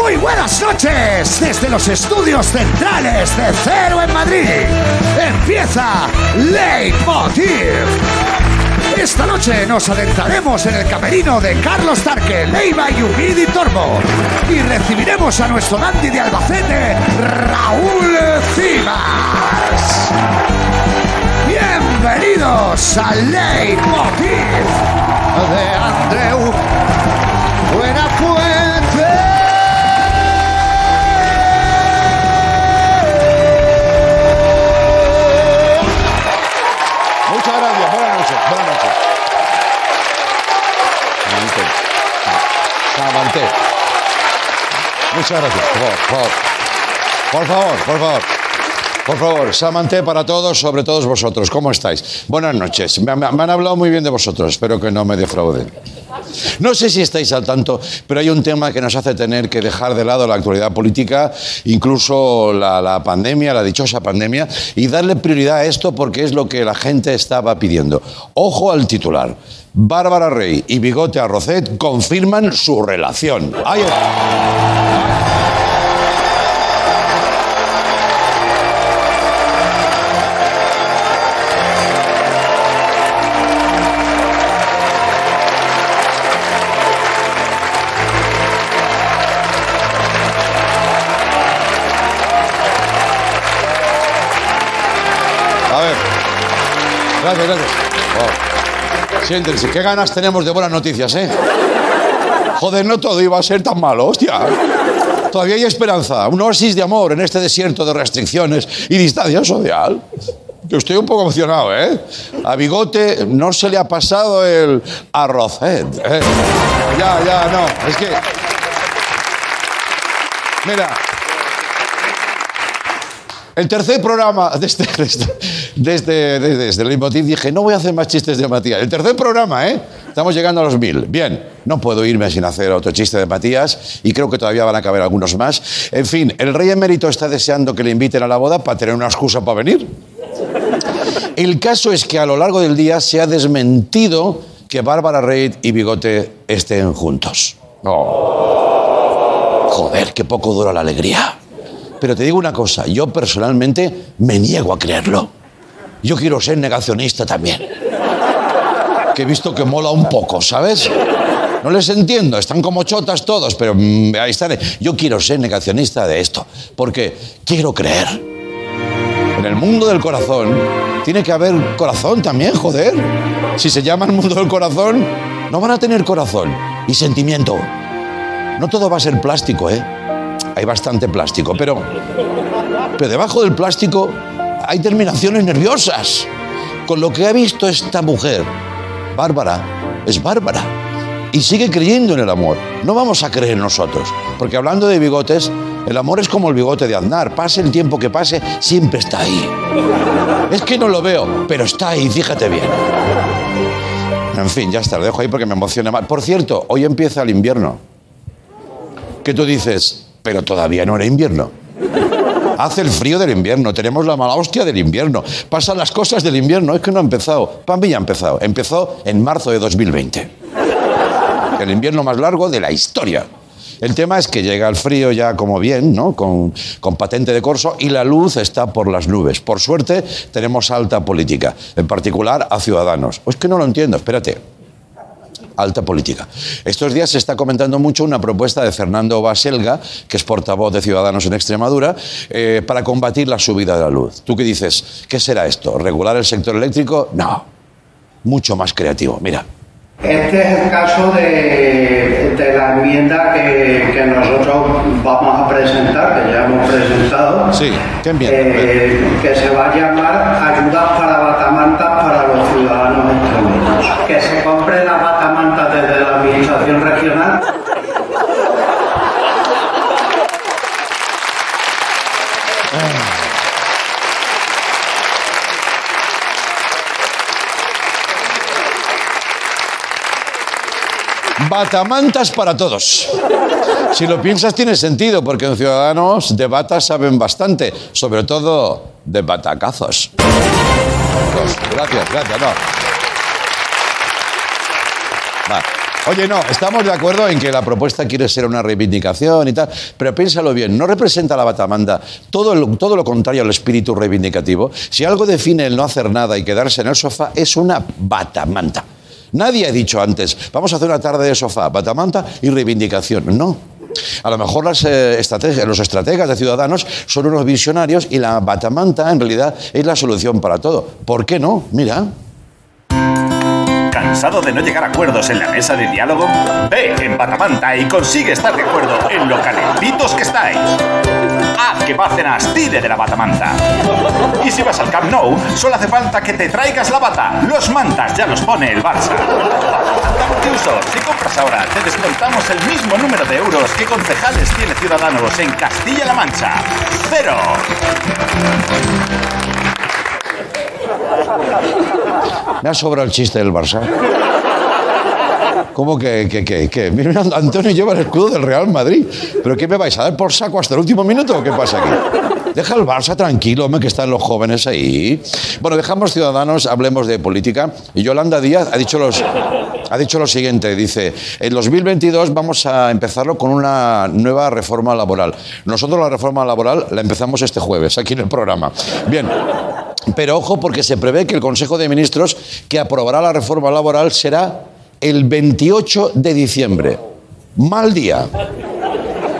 Muy buenas noches desde los estudios centrales de Cero en Madrid. Empieza Leitmotiv. Esta noche nos adentraremos en el camerino de Carlos Tarque, Leiva y Umidi Tormo y recibiremos a nuestro dandy de Albacete, Raúl Cimas. Bienvenidos a Leitmotiv de Andreu Muchas gracias, por favor, por favor. Por favor, por favor. Samanté para todos, sobre todos vosotros. ¿Cómo estáis? Buenas noches. Me han hablado muy bien de vosotros, espero que no me defrauden. No sé si estáis al tanto, pero hay un tema que nos hace tener que dejar de lado la actualidad política, incluso la, pandemia, la dichosa pandemia, y darle prioridad a esto porque es lo que la gente estaba pidiendo. Ojo al titular. Bárbara Rey y Bigote Arrocet confirman su relación. Gracias, gracias. Siéntense. Qué ganas tenemos de buenas noticias, ¿eh? Joder, no todo iba a ser tan malo, hostia. Todavía hay esperanza. Un oasis de amor en este desierto de restricciones y distancia social. Yo estoy un poco emocionado, ¿eh? A Bigote no se le ha pasado el arrocet. ¿eh? Ya, ya, no. Es que... Mira, el tercer programa de este, de este, de este, el Leitmotiv dije, no voy a hacer más chistes de Matías. El tercer programa, ¿eh? Estamos llegando a los mil. Bien, no puedo irme sin hacer otro chiste de Matías y creo que todavía van a caber algunos más. En fin, el rey emérito está deseando que le inviten a la boda para tener una excusa para venir. El caso es que a lo largo del día se ha desmentido que Bárbara Reid y Bigote estén juntos. No. Joder, qué poco dura la alegría. Pero te digo una cosa, yo personalmente me niego a creerlo. Yo quiero ser negacionista también. Que he visto que mola un poco, ¿sabes? No les entiendo, están como chotas todos, pero mm, ahí están. Yo quiero ser negacionista de esto, porque quiero creer. En el mundo del corazón tiene que haber corazón también, joder. Si se llama el mundo del corazón, no van a tener corazón y sentimiento. No todo va a ser plástico, ¿eh? Hay bastante plástico, pero, pero debajo del plástico hay terminaciones nerviosas. Con lo que ha visto esta mujer, Bárbara, es Bárbara. Y sigue creyendo en el amor. No vamos a creer nosotros. Porque hablando de bigotes, el amor es como el bigote de Aznar. Pase el tiempo que pase, siempre está ahí. Es que no lo veo, pero está ahí, fíjate bien. En fin, ya está, lo dejo ahí porque me emociona más. Por cierto, hoy empieza el invierno. Que tú dices, pero todavía no era invierno. Hace el frío del invierno, tenemos la mala hostia del invierno, pasan las cosas del invierno, es que no ha empezado. Para ya ha empezado, empezó en marzo de 2020. El invierno más largo de la historia. El tema es que llega el frío ya como bien, ¿no? Con, con patente de corso y la luz está por las nubes. Por suerte tenemos alta política, en particular a Ciudadanos. Es que no lo entiendo, espérate alta política. Estos días se está comentando mucho una propuesta de Fernando Baselga, que es portavoz de Ciudadanos en Extremadura, eh, para combatir la subida de la luz. ¿Tú qué dices? ¿Qué será esto? ¿Regular el sector eléctrico? No. Mucho más creativo. Mira. Este es el caso de, de la enmienda que, que nosotros vamos a presentar, que ya hemos presentado. Sí, ¿qué enmienda? eh, que se va a llamar Ayudas para Batamantas para los Ciudadanos. Que se compre la batamanta desde la Administración Regional. Batamantas para todos. Si lo piensas tiene sentido, porque en Ciudadanos de batas saben bastante, sobre todo de batacazos. Gracias, gracias, no. Va. Oye, no, estamos de acuerdo en que la propuesta quiere ser una reivindicación y tal, pero piénsalo bien, ¿no representa la batamanta todo lo, todo lo contrario al espíritu reivindicativo? Si algo define el no hacer nada y quedarse en el sofá, es una batamanta. Nadie ha dicho antes, vamos a hacer una tarde de sofá, batamanta y reivindicación. No. A lo mejor eh, los estrategas de Ciudadanos son unos visionarios y la batamanta en realidad es la solución para todo. ¿Por qué no? Mira. ¿Cansado de no llegar a acuerdos en la mesa de diálogo? Ve en Batamanta y consigue estar de acuerdo en lo calentitos que estáis. Haz que Bárcenas tire de la batamanta. Y si vas al Camp Nou, solo hace falta que te traigas la bata. Los mantas ya los pone el Barça. Incluso, si compras ahora, te descontamos el mismo número de euros que concejales tiene Ciudadanos en Castilla-La Mancha. ¡Cero! Me ha sobrado el chiste del Barça. ¿Cómo que, que, que, que? Antonio lleva el escudo del Real Madrid. ¿Pero qué me vais a dar por saco hasta el último minuto o qué pasa aquí? Deja el Barça tranquilo, hombre, que están los jóvenes ahí. Bueno, dejamos ciudadanos, hablemos de política. Y Yolanda Díaz ha dicho, los, ha dicho lo siguiente, dice, en 2022 vamos a empezarlo con una nueva reforma laboral. Nosotros la reforma laboral la empezamos este jueves, aquí en el programa. Bien, pero ojo porque se prevé que el Consejo de Ministros que aprobará la reforma laboral será el 28 de diciembre. Mal día.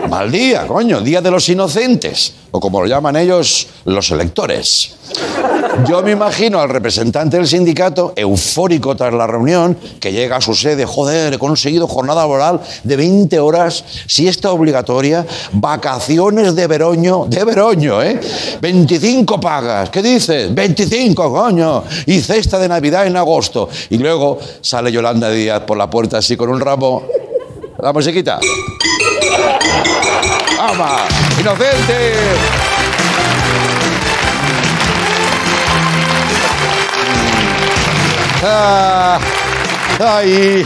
Mal día, coño, Día de los Inocentes, o como lo llaman ellos, los electores. Yo me imagino al representante del sindicato, eufórico tras la reunión, que llega a su sede, joder, he conseguido jornada laboral de 20 horas, siesta obligatoria, vacaciones de veroño, de veroño, ¿eh? 25 pagas, ¿qué dices? 25, coño, y cesta de Navidad en agosto. Y luego sale Yolanda Díaz por la puerta así con un ramo. La musiquita. ¡Ama! ¡Inocente! Ah, ¡Ay!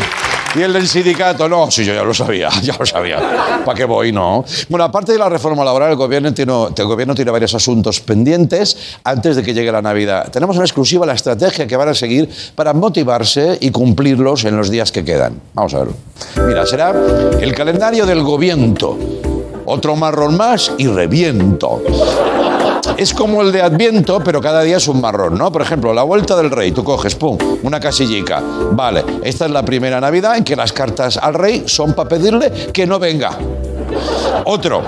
Y el del sindicato, no, sí, yo ya lo sabía, ya lo sabía. ¿Para qué voy, no? Bueno, aparte de la reforma laboral, el gobierno, tiene, el gobierno tiene varios asuntos pendientes antes de que llegue la Navidad. Tenemos en exclusiva la estrategia que van a seguir para motivarse y cumplirlos en los días que quedan. Vamos a verlo. Mira, será el calendario del gobierno. Otro marrón más y reviento. Es como el de Adviento, pero cada día es un marrón, ¿no? Por ejemplo, la vuelta del rey, tú coges, pum, una casillica. Vale, esta es la primera Navidad en que las cartas al rey son para pedirle que no venga. Otro,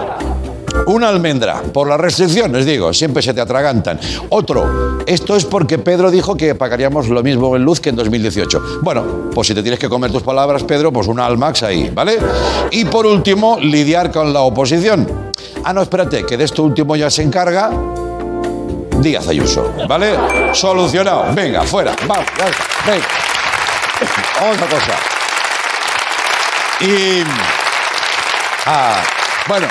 una almendra, por las restricciones, digo, siempre se te atragantan. Otro, esto es porque Pedro dijo que pagaríamos lo mismo en luz que en 2018. Bueno, pues si te tienes que comer tus palabras, Pedro, pues una Almax ahí, ¿vale? Y por último, lidiar con la oposición. Ah, no, espérate, que de esto último ya se encarga Díaz Ayuso, ¿vale? Solucionado. Venga, fuera. Vamos. Venga. Otra cosa. Y. Ah, bueno,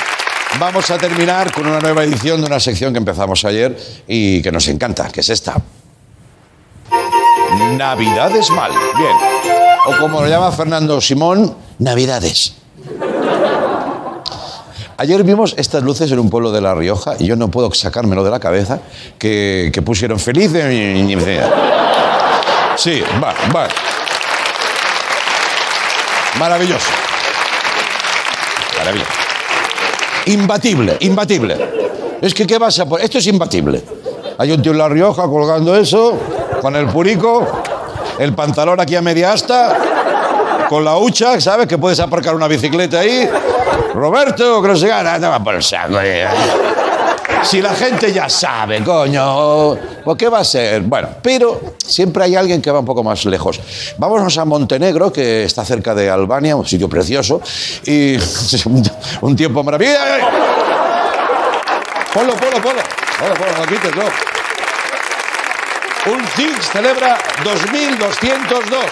vamos a terminar con una nueva edición de una sección que empezamos ayer y que nos encanta, que es esta. Navidades mal. Bien. O como lo llama Fernando Simón, Navidades. Ayer vimos estas luces en un pueblo de La Rioja y yo no puedo sacármelo de la cabeza que, pusieron feliz. Sí, va, va. Maravilloso. Maravilloso. Imbatible, imbatible. Es que, ¿qué vas a poner? Esto es imbatible. Hay un tío en La Rioja colgando eso, con el purico, el pantalón aquí a media asta, con la hucha, ¿sabes? Que puedes aparcar una bicicleta ahí. Roberto, te va por el saco. Si la gente ya sabe, coño, ¿por qué va a ser? Bueno, pero siempre hay alguien que va un poco más lejos. Vámonos a Montenegro, que está cerca de Albania, un sitio precioso, y un tiempo maravilloso. Ponlo, ponlo, ponlo. Ponlo, ponlo, no quites, no. Un CIX celebra 2202.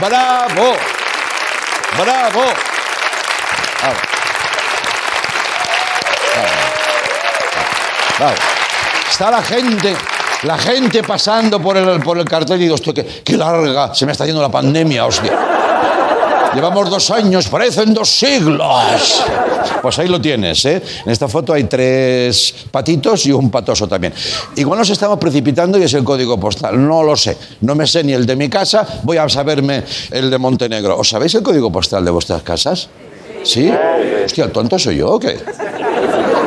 ¡Bravo! ¡Bravo! Está la gente, la gente pasando por el, por el cartel y digo, hostia, qué, qué larga, se me está yendo la pandemia, hostia. Llevamos dos años, parecen dos siglos. Pues ahí lo tienes, ¿eh? En esta foto hay tres patitos y un patoso también. Igual nos estamos precipitando y es el código postal. No lo sé. No me sé ni el de mi casa, voy a saberme el de Montenegro. ¿Os sabéis el código postal de vuestras casas? ¿Sí? Hostia, ¿el tonto soy yo o qué?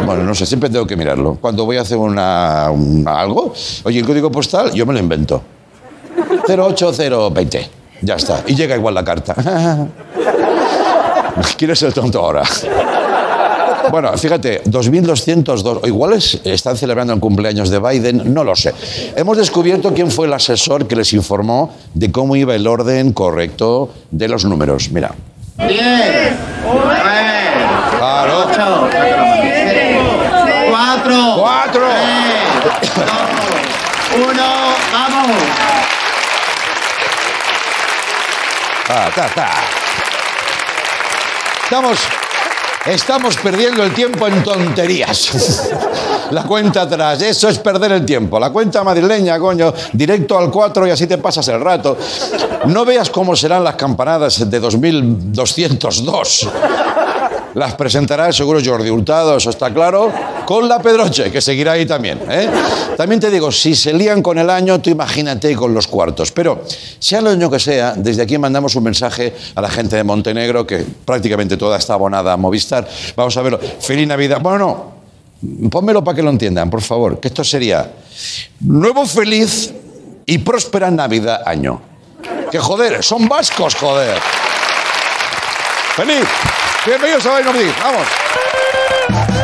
Bueno, no sé, siempre tengo que mirarlo. Cuando voy a hacer una, una- algo, oye, el código postal, yo me lo invento. 08020. Ya está. Y llega igual la carta. ¿Quién es el tonto ahora? Bueno, fíjate, 2202, o igual es- están celebrando el cumpleaños de Biden, no lo sé. Hemos descubierto quién fue el asesor que les informó de cómo iba el orden correcto de los números. Mira. 10, 9, Claro. 8, 4, ¡Cuatro! 1, vamos. Ah, ta, ta. Estamos, estamos perdiendo el tiempo en tonterías. La cuenta atrás, eso es perder el tiempo. La cuenta madrileña, coño, directo al 4 y así te pasas el rato. No veas cómo serán las campanadas de 2202. Las presentará seguro Jordi Hurtado, eso está claro, con la Pedroche, que seguirá ahí también. ¿eh? También te digo, si se lían con el año, tú imagínate con los cuartos. Pero, sea el año que sea, desde aquí mandamos un mensaje a la gente de Montenegro, que prácticamente toda está abonada a Movistar. Vamos a verlo. Feliz Navidad. Bueno, no, pónmelo para que lo entiendan, por favor, que esto sería nuevo feliz y próspera Navidad año. Que joder, son vascos, joder. ¡Feliz! Bienvenidos a Valle Madrid. Vamos.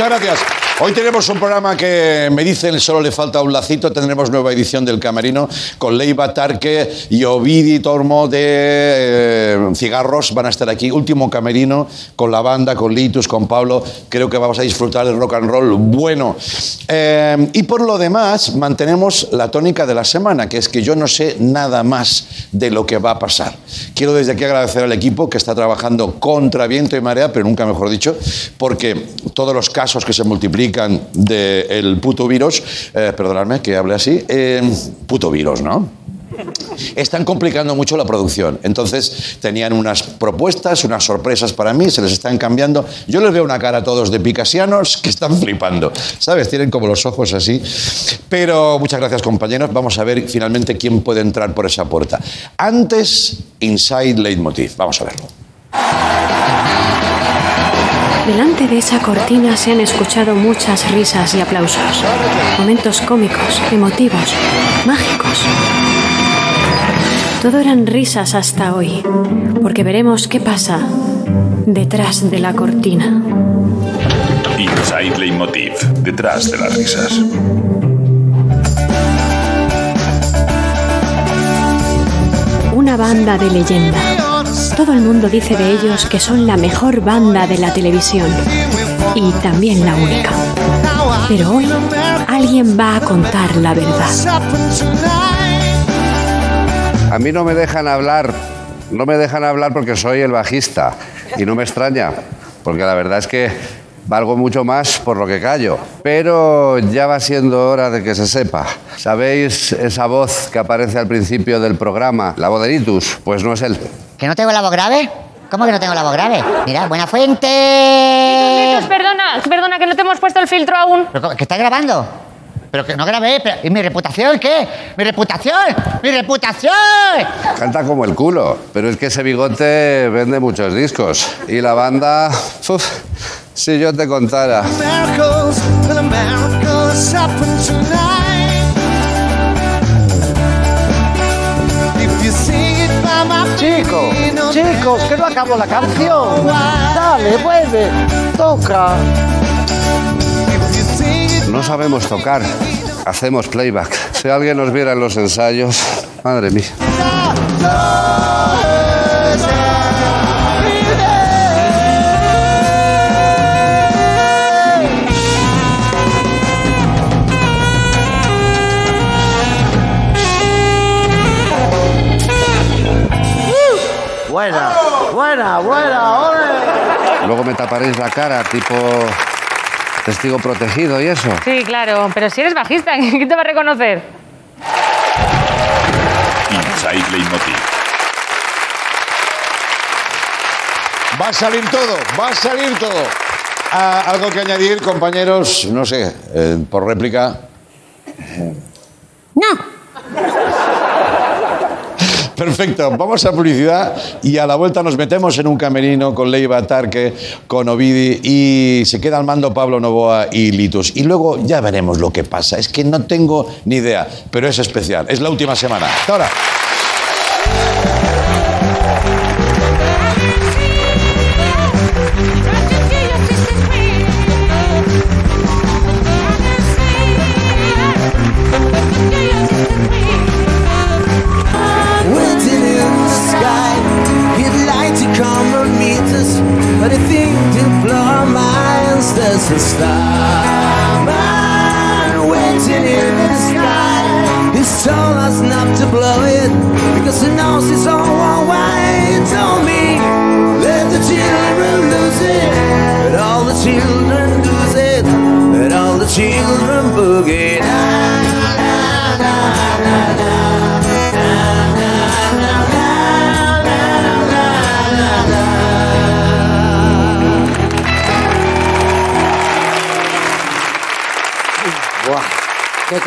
Muchas gracias. Hoy tenemos un programa que me dicen solo le falta un lacito. Tendremos nueva edición del Camerino con Leiva Tarque y Ovidi Tormo de eh, Cigarros. Van a estar aquí. Último Camerino con la banda, con Litus, con Pablo. Creo que vamos a disfrutar del rock and roll bueno. Eh, y por lo demás, mantenemos la tónica de la semana, que es que yo no sé nada más de lo que va a pasar. Quiero desde aquí agradecer al equipo que está trabajando contra viento y marea, pero nunca mejor dicho, porque todos los casos que se multiplican del puto virus, eh, perdonadme que hable así, eh, puto virus, ¿no? Están complicando mucho la producción. Entonces tenían unas propuestas, unas sorpresas para mí, se les están cambiando. Yo les veo una cara a todos de picasianos que están flipando. ¿Sabes? Tienen como los ojos así. Pero muchas gracias compañeros. Vamos a ver finalmente quién puede entrar por esa puerta. Antes, Inside Leitmotiv. Vamos a verlo. Delante de esa cortina se han escuchado muchas risas y aplausos. Momentos cómicos, emotivos, mágicos. Todo eran risas hasta hoy, porque veremos qué pasa detrás de la cortina. Inside Leitmotiv, detrás de las risas. Una banda de leyenda. Todo el mundo dice de ellos que son la mejor banda de la televisión y también la única. Pero hoy alguien va a contar la verdad. A mí no me dejan hablar, no me dejan hablar porque soy el bajista y no me extraña, porque la verdad es que valgo mucho más por lo que callo. Pero ya va siendo hora de que se sepa. ¿Sabéis esa voz que aparece al principio del programa, la voz de Litus? Pues no es él. ¿Que no tengo la voz grave? ¿Cómo que no tengo la voz grave? Mira, buena fuente. Perdona, perdona que no te hemos puesto el filtro aún. ¿Pero ¿Que estás grabando? Pero que no grabé, pero ¿y mi reputación qué? ¿Mi reputación? ¡Mi reputación! Canta como el culo, pero es que ese bigote vende muchos discos. Y la banda, uf, si yo te contara. Chicos, que no acabó la canción. Dale, vuelve, toca. No sabemos tocar, hacemos playback. Si alguien nos viera en los ensayos, madre mía. Buena, ole. Luego me taparéis la cara, tipo testigo protegido y eso. Sí, claro, pero si eres bajista, ¿quién te va a reconocer? Inside Leitmotiv. Va a salir todo, va a salir todo. Ah, ¿Algo que añadir, compañeros? No sé, eh, por réplica. No. Perfecto, vamos a publicidad y a la vuelta nos metemos en un camerino con Leiva Tarque, con Ovidi y se queda al mando Pablo Novoa y Litus. Y luego ya veremos lo que pasa. Es que no tengo ni idea, pero es especial. Es la última semana. Hasta ahora.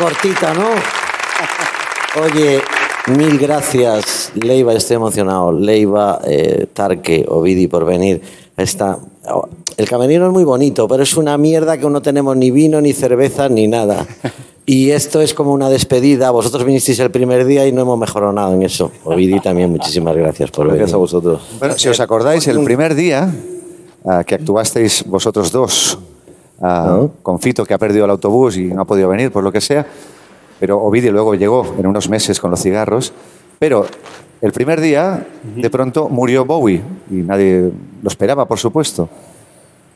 Cortita, ¿no? Oye, mil gracias, Leiva, estoy emocionado. Leiva, eh, Tarque, Ovidi, por venir. Está... El camerino es muy bonito, pero es una mierda que no tenemos ni vino, ni cerveza, ni nada. Y esto es como una despedida. Vosotros vinisteis el primer día y no hemos mejorado nada en eso. Ovidi también, muchísimas gracias por venir. Gracias a vosotros. Bueno, si os acordáis, el primer día ah, que actuasteis vosotros dos, ah, con Fito que ha perdido el autobús y no ha podido venir por lo que sea, pero Ovidio luego llegó en unos meses con los cigarros, pero el primer día de pronto murió Bowie y nadie lo esperaba, por supuesto.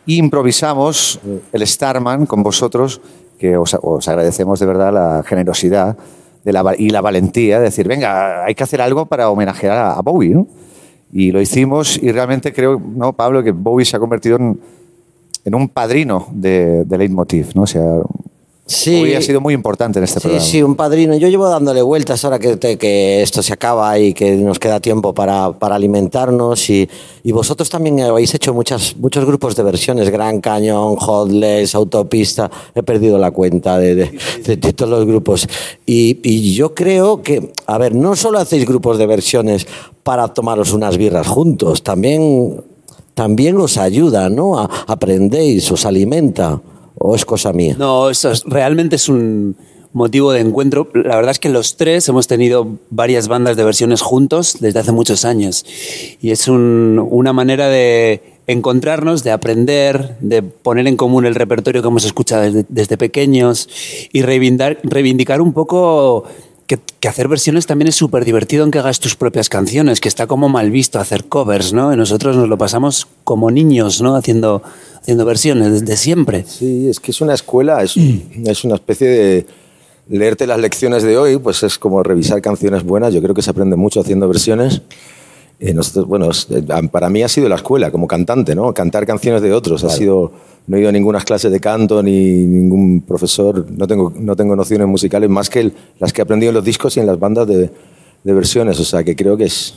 Y improvisamos el Starman con vosotros, que os, os agradecemos de verdad la generosidad de la, y la valentía de decir, venga, hay que hacer algo para homenajear a, a Bowie, ¿no? Y lo hicimos y realmente creo, ¿no, Pablo, que Bowie se ha convertido en, en un padrino de, de Leitmotiv, ¿no? O sea, Sí. Bowie ha sido muy importante en este Sí, programa. sí, un padrino. Yo llevo dándole vueltas ahora que, te- que esto se acaba y que nos queda tiempo para, para alimentarnos. Y, y vosotros también habéis hecho muchas, muchos grupos de versiones: Gran Cañón, Hotless, Autopista. He perdido la cuenta de, de- de- de todos los grupos. Y, y yo creo que, a ver, no solo hacéis grupos de versiones para tomaros unas birras juntos, también, también os ayuda, ¿no? A- aprendéis, os alimenta. ¿O es cosa mía? No, eso es- realmente es un motivo de encuentro. La verdad es que los tres hemos tenido varias bandas de versiones juntos desde hace muchos años. Y es un- una manera de encontrarnos, de aprender, de poner en común el repertorio que hemos escuchado desde, pequeños y reivindicar un poco que, que hacer versiones también es súper divertido en que hagas tus propias canciones, que está como mal visto hacer covers, ¿no? Y nosotros nos lo pasamos como niños, ¿no? Haciendo, haciendo versiones desde siempre. Sí, es que es una escuela, es, es una especie de leerte las lecciones de hoy, pues es como revisar canciones buenas. Yo creo que se aprende mucho haciendo versiones. Eh, nosotros, bueno, eh, para mí ha sido la escuela como cantante, ¿no? Cantar canciones de otros. Ha sido, no he ido a ninguna clase de canto ni ningún profesor. No tengo, no tengo nociones musicales más que el- las que he aprendido en los discos y en las bandas de, de versiones. O sea que creo que es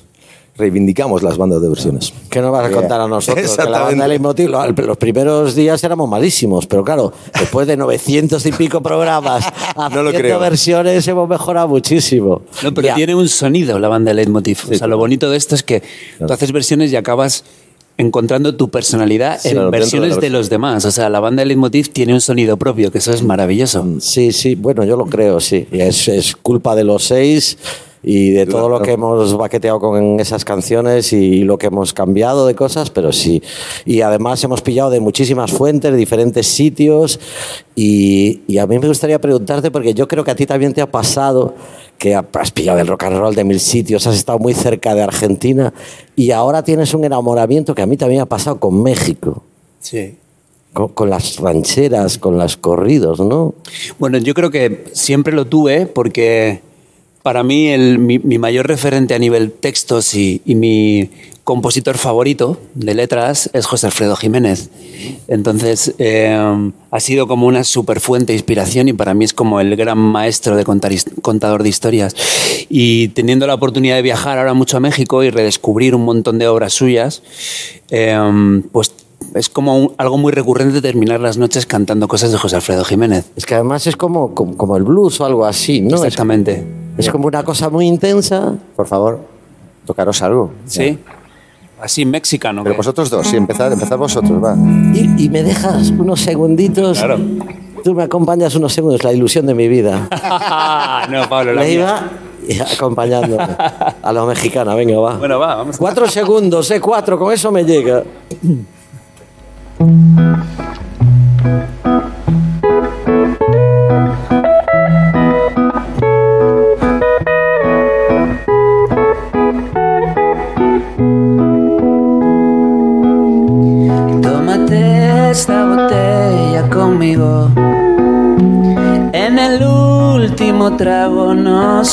reivindicamos las bandas de versiones. ¿Qué nos vas a Yeah. contar a nosotros? Que la banda de Leitmotiv, lo- los primeros días éramos malísimos, pero claro, después de 900 y pico programas haciendo creo. versiones hemos mejorado muchísimo. No, pero Ya. tiene un sonido la banda de Leitmotiv. o sea, lo bonito de esto es que tú haces versiones y acabas encontrando tu personalidad Sí, en de versiones de, los demás. O sea, la banda de Leitmotiv tiene un sonido propio, que eso es maravilloso. Sí, sí, bueno, yo lo creo, sí. Es culpa de los seis y de todo lo que hemos baqueteado con esas canciones y lo que hemos cambiado de cosas, pero sí. Y además hemos pillado de muchísimas fuentes, de diferentes sitios. Y, y a mí me gustaría preguntarte, porque yo creo que a ti también te ha pasado que has pillado el rock and roll de mil sitios, has estado muy cerca de Argentina y ahora tienes un enamoramiento que a mí también ha pasado con México. Sí. Con, con las rancheras, con los corridos, ¿no? Bueno, yo creo que siempre lo tuve porque para mí el- mi, mi mayor referente a nivel textos y, y mi compositor favorito de letras es José Alfredo Jiménez. Entonces, eh, ha sido como una super fuente de inspiración y para mí es como el gran maestro de contar contador de historias. Y teniendo la oportunidad de viajar ahora mucho a México y redescubrir un montón de obras suyas, eh, pues es como un- algo muy recurrente terminar las noches cantando cosas de José Alfredo Jiménez. Es que además es como, como, como el blues o algo así, ¿no? Exactamente. Es, es como una cosa muy intensa. Por favor, tocaros algo. Sí. Así mexicano. Pero vosotros dos, sí, empezad, empezad vosotros, va. Y, y me dejas unos segunditos. Claro. Tú me acompañas unos segundos, la ilusión de mi vida. no, Pablo, la Le mía. iba y acompañándome a los mexicanos. Venga, va. Bueno, va, vamos. Cuatro segundos, eh, cuatro, con eso me llega.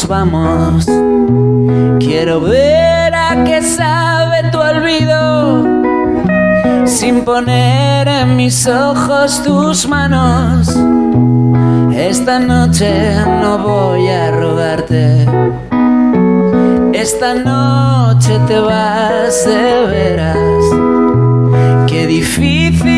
Vamos. Quiero ver a qué sabe tu olvido. Sin poner en mis ojos tus manos. Esta noche no voy a rogarte. Esta noche te vas de veras. Qué difícil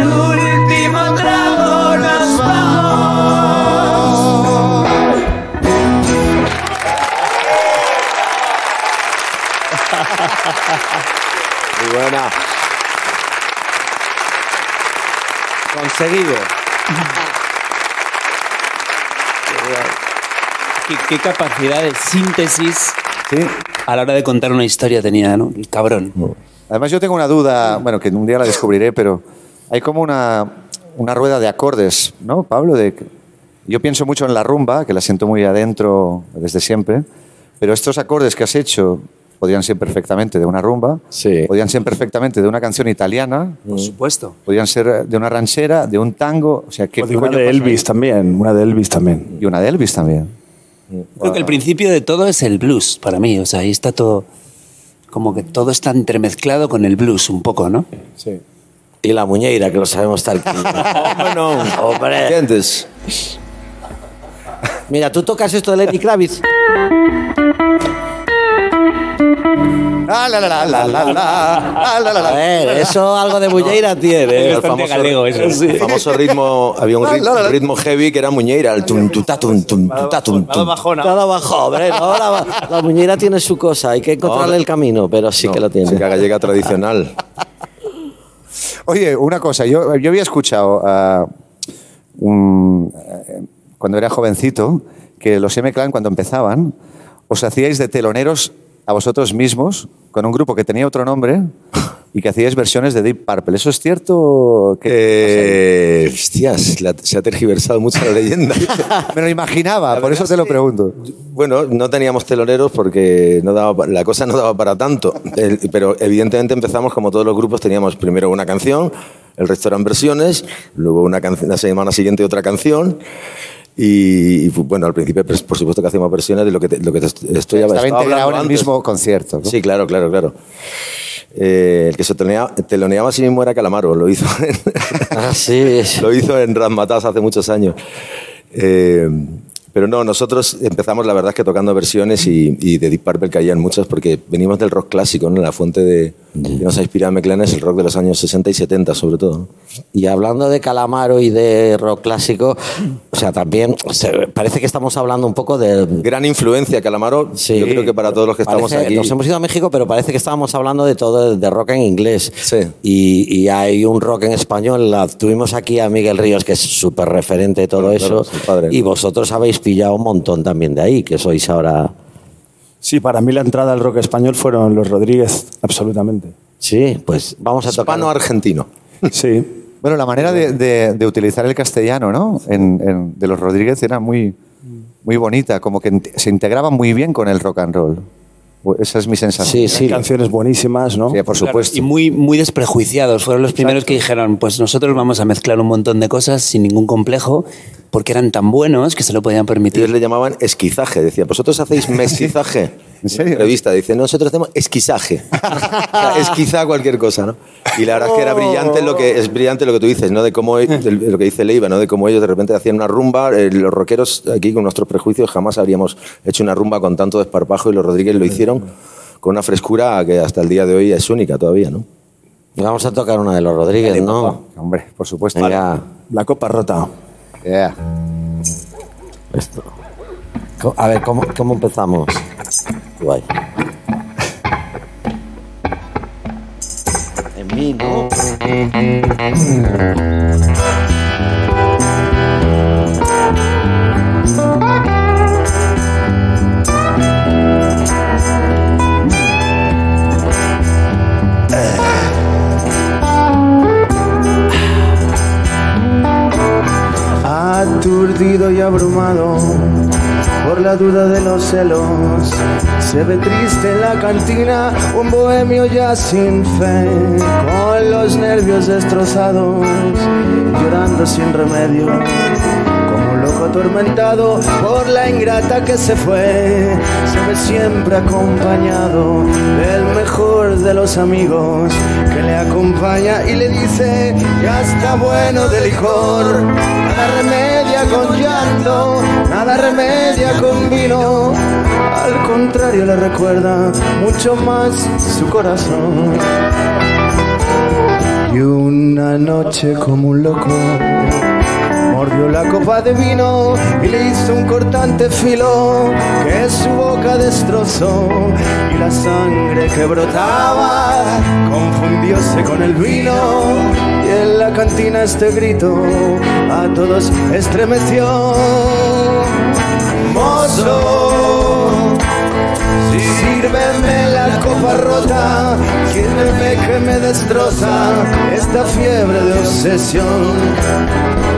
el último trago nos vamos. Muy buena. Conseguido. ¿Qué, qué capacidad de síntesis a la hora de contar una historia tenía, ¿no? El cabrón. Además, yo tengo una duda, bueno, que un día la descubriré, pero hay como una, una rueda de acordes, ¿no, Pablo? De, que- yo pienso mucho en la rumba, que la siento muy adentro desde siempre, pero estos acordes que has hecho podrían ser perfectamente de una rumba, podrían ser perfectamente de una canción italiana, Por supuesto. podrían ser de una ranchera, de un tango, o sea, ¿qué O de una de pasa ahí? Elvis también, una de Elvis también. Y una de Elvis también. Creo que el principio de todo es el blues para mí. O sea, ahí está todo. Como que todo está entremezclado con el blues un poco, ¿no? Sí. Y la muñeira, que lo sabemos tal. Bueno, Hombre. ¿entiendes? Mira, tú tocas esto de Lenny Kravitz. Ah, la, la, la, la, la, la, ah, la, la, la. A ver, eso algo de muñeira tiene. El famoso, Sí. el famoso ritmo, había un rit- ritmo heavy que era muñeira, el tum tuta tum tum tuta tum tum. Nada bajo, hombre. No, la, la muñeira tiene su cosa, hay que encontrarle el camino, pero sí que lo tiene. Música gallega tradicional. Oye, una cosa, yo, yo había escuchado eh, cuando era jovencito que los M-Clan cuando empezaban os hacíais de teloneros a vosotros mismos con un grupo que tenía otro nombre y que hacíais versiones de Deep Purple. ¿Eso es cierto? Que Eh, hostias, la- se ha tergiversado mucho la leyenda. Me lo imaginaba, por eso te lo pregunto. Bueno, no teníamos teloneros porque no daba, la cosa no daba para tanto. El- pero evidentemente empezamos como todos los grupos, teníamos primero una canción, el resto eran versiones, luego una la semana siguiente otra canción. Y, y, bueno, al principio, por supuesto que hacíamos versiones de lo que te, lo que te estoy Estaba estaba integrado hablando en el mismo concierto. ¿no? Sí, claro, claro, claro. Eh, el que se teloneaba, teloneaba a sí mismo era Calamaro, lo hizo en, Ah, sí. lo hizo en Razmataz hace muchos años. Eh, pero no, nosotros empezamos, la verdad, es que tocando versiones y, y de Deep Purple caían muchas porque venimos del rock clásico, ¿no? La fuente de, que nos ha inspirado Meclana es el rock de los años 60 y 70, sobre todo. ¿no? Y hablando de Calamaro y de rock clásico, sea, también se- parece que estamos hablando un poco de... Gran influencia, Calamaro. Yo creo que para todos los que estamos Parece- aquí. Nos hemos ido a México, pero parece que estábamos hablando de todo, de rock en inglés. Y, y hay un rock en español. La- tuvimos aquí a Miguel Ríos, que es súper referente de todo Claro, eso. es el padre, y vosotros habéis pillado un montón también de ahí, que sois ahora... Sí, para mí la entrada al rock español fueron los Rodríguez, absolutamente. Sí, pues vamos a tocar... Hispano-argentino. Sí. Bueno, la manera de, de- de utilizar el castellano, ¿no? En, en- de los Rodríguez era muy, muy bonita, como que se integraba muy bien con el rock and roll. Esa es mi sensación. Hay canciones buenísimas, ¿no? Sí, por Claro, supuesto. y muy, muy desprejuiciados. Fueron los primeros que dijeron, pues nosotros vamos a mezclar un montón de cosas sin ningún complejo, porque eran tan buenos que se lo podían permitir. Ellos le llamaban esquizaje. Decía, vosotros hacéis mestizaje. ¿En serio? Revista. Dice, nosotros hacemos esquizaje. Esquiza cualquier cosa, ¿no? Y la verdad es que era brillante lo que es brillante lo que tú dices, ¿no? De cómo de lo que dice Leiva, ¿no? De cómo ellos de repente hacían una rumba. eh, los rockeros aquí con nuestros prejuicios jamás habríamos hecho una rumba con tanto desparpajo y los Rodríguez lo hicieron con una frescura que hasta el día de hoy es única todavía, ¿no? Vamos a tocar una de los Rodríguez, ¿no? Hombre, por supuesto. Venga. La copa rota. Yeah. Esto. A ver, ¿cómo, cómo empezamos? Guay. En mí, ¿no? abrumado por la duda de los celos, se ve triste en la cantina un bohemio ya sin fe, con los nervios destrozados, llorando sin remedio. Atormentado por la ingrata que se fue, se ve siempre acompañado del mejor de los amigos que le acompaña y le dice, ya está bueno de licor, nada remedia con llanto, nada remedia con vino, al contrario le recuerda mucho más su corazón. Y una noche como un loco mordió la copa de vino y le hizo un cortante filo que su boca destrozó y la sangre que brotaba confundióse con el vino y en la cantina este grito a todos estremeció. Mozo, Sírveme la copa rota, sírveme que me destroza esta fiebre de obsesión.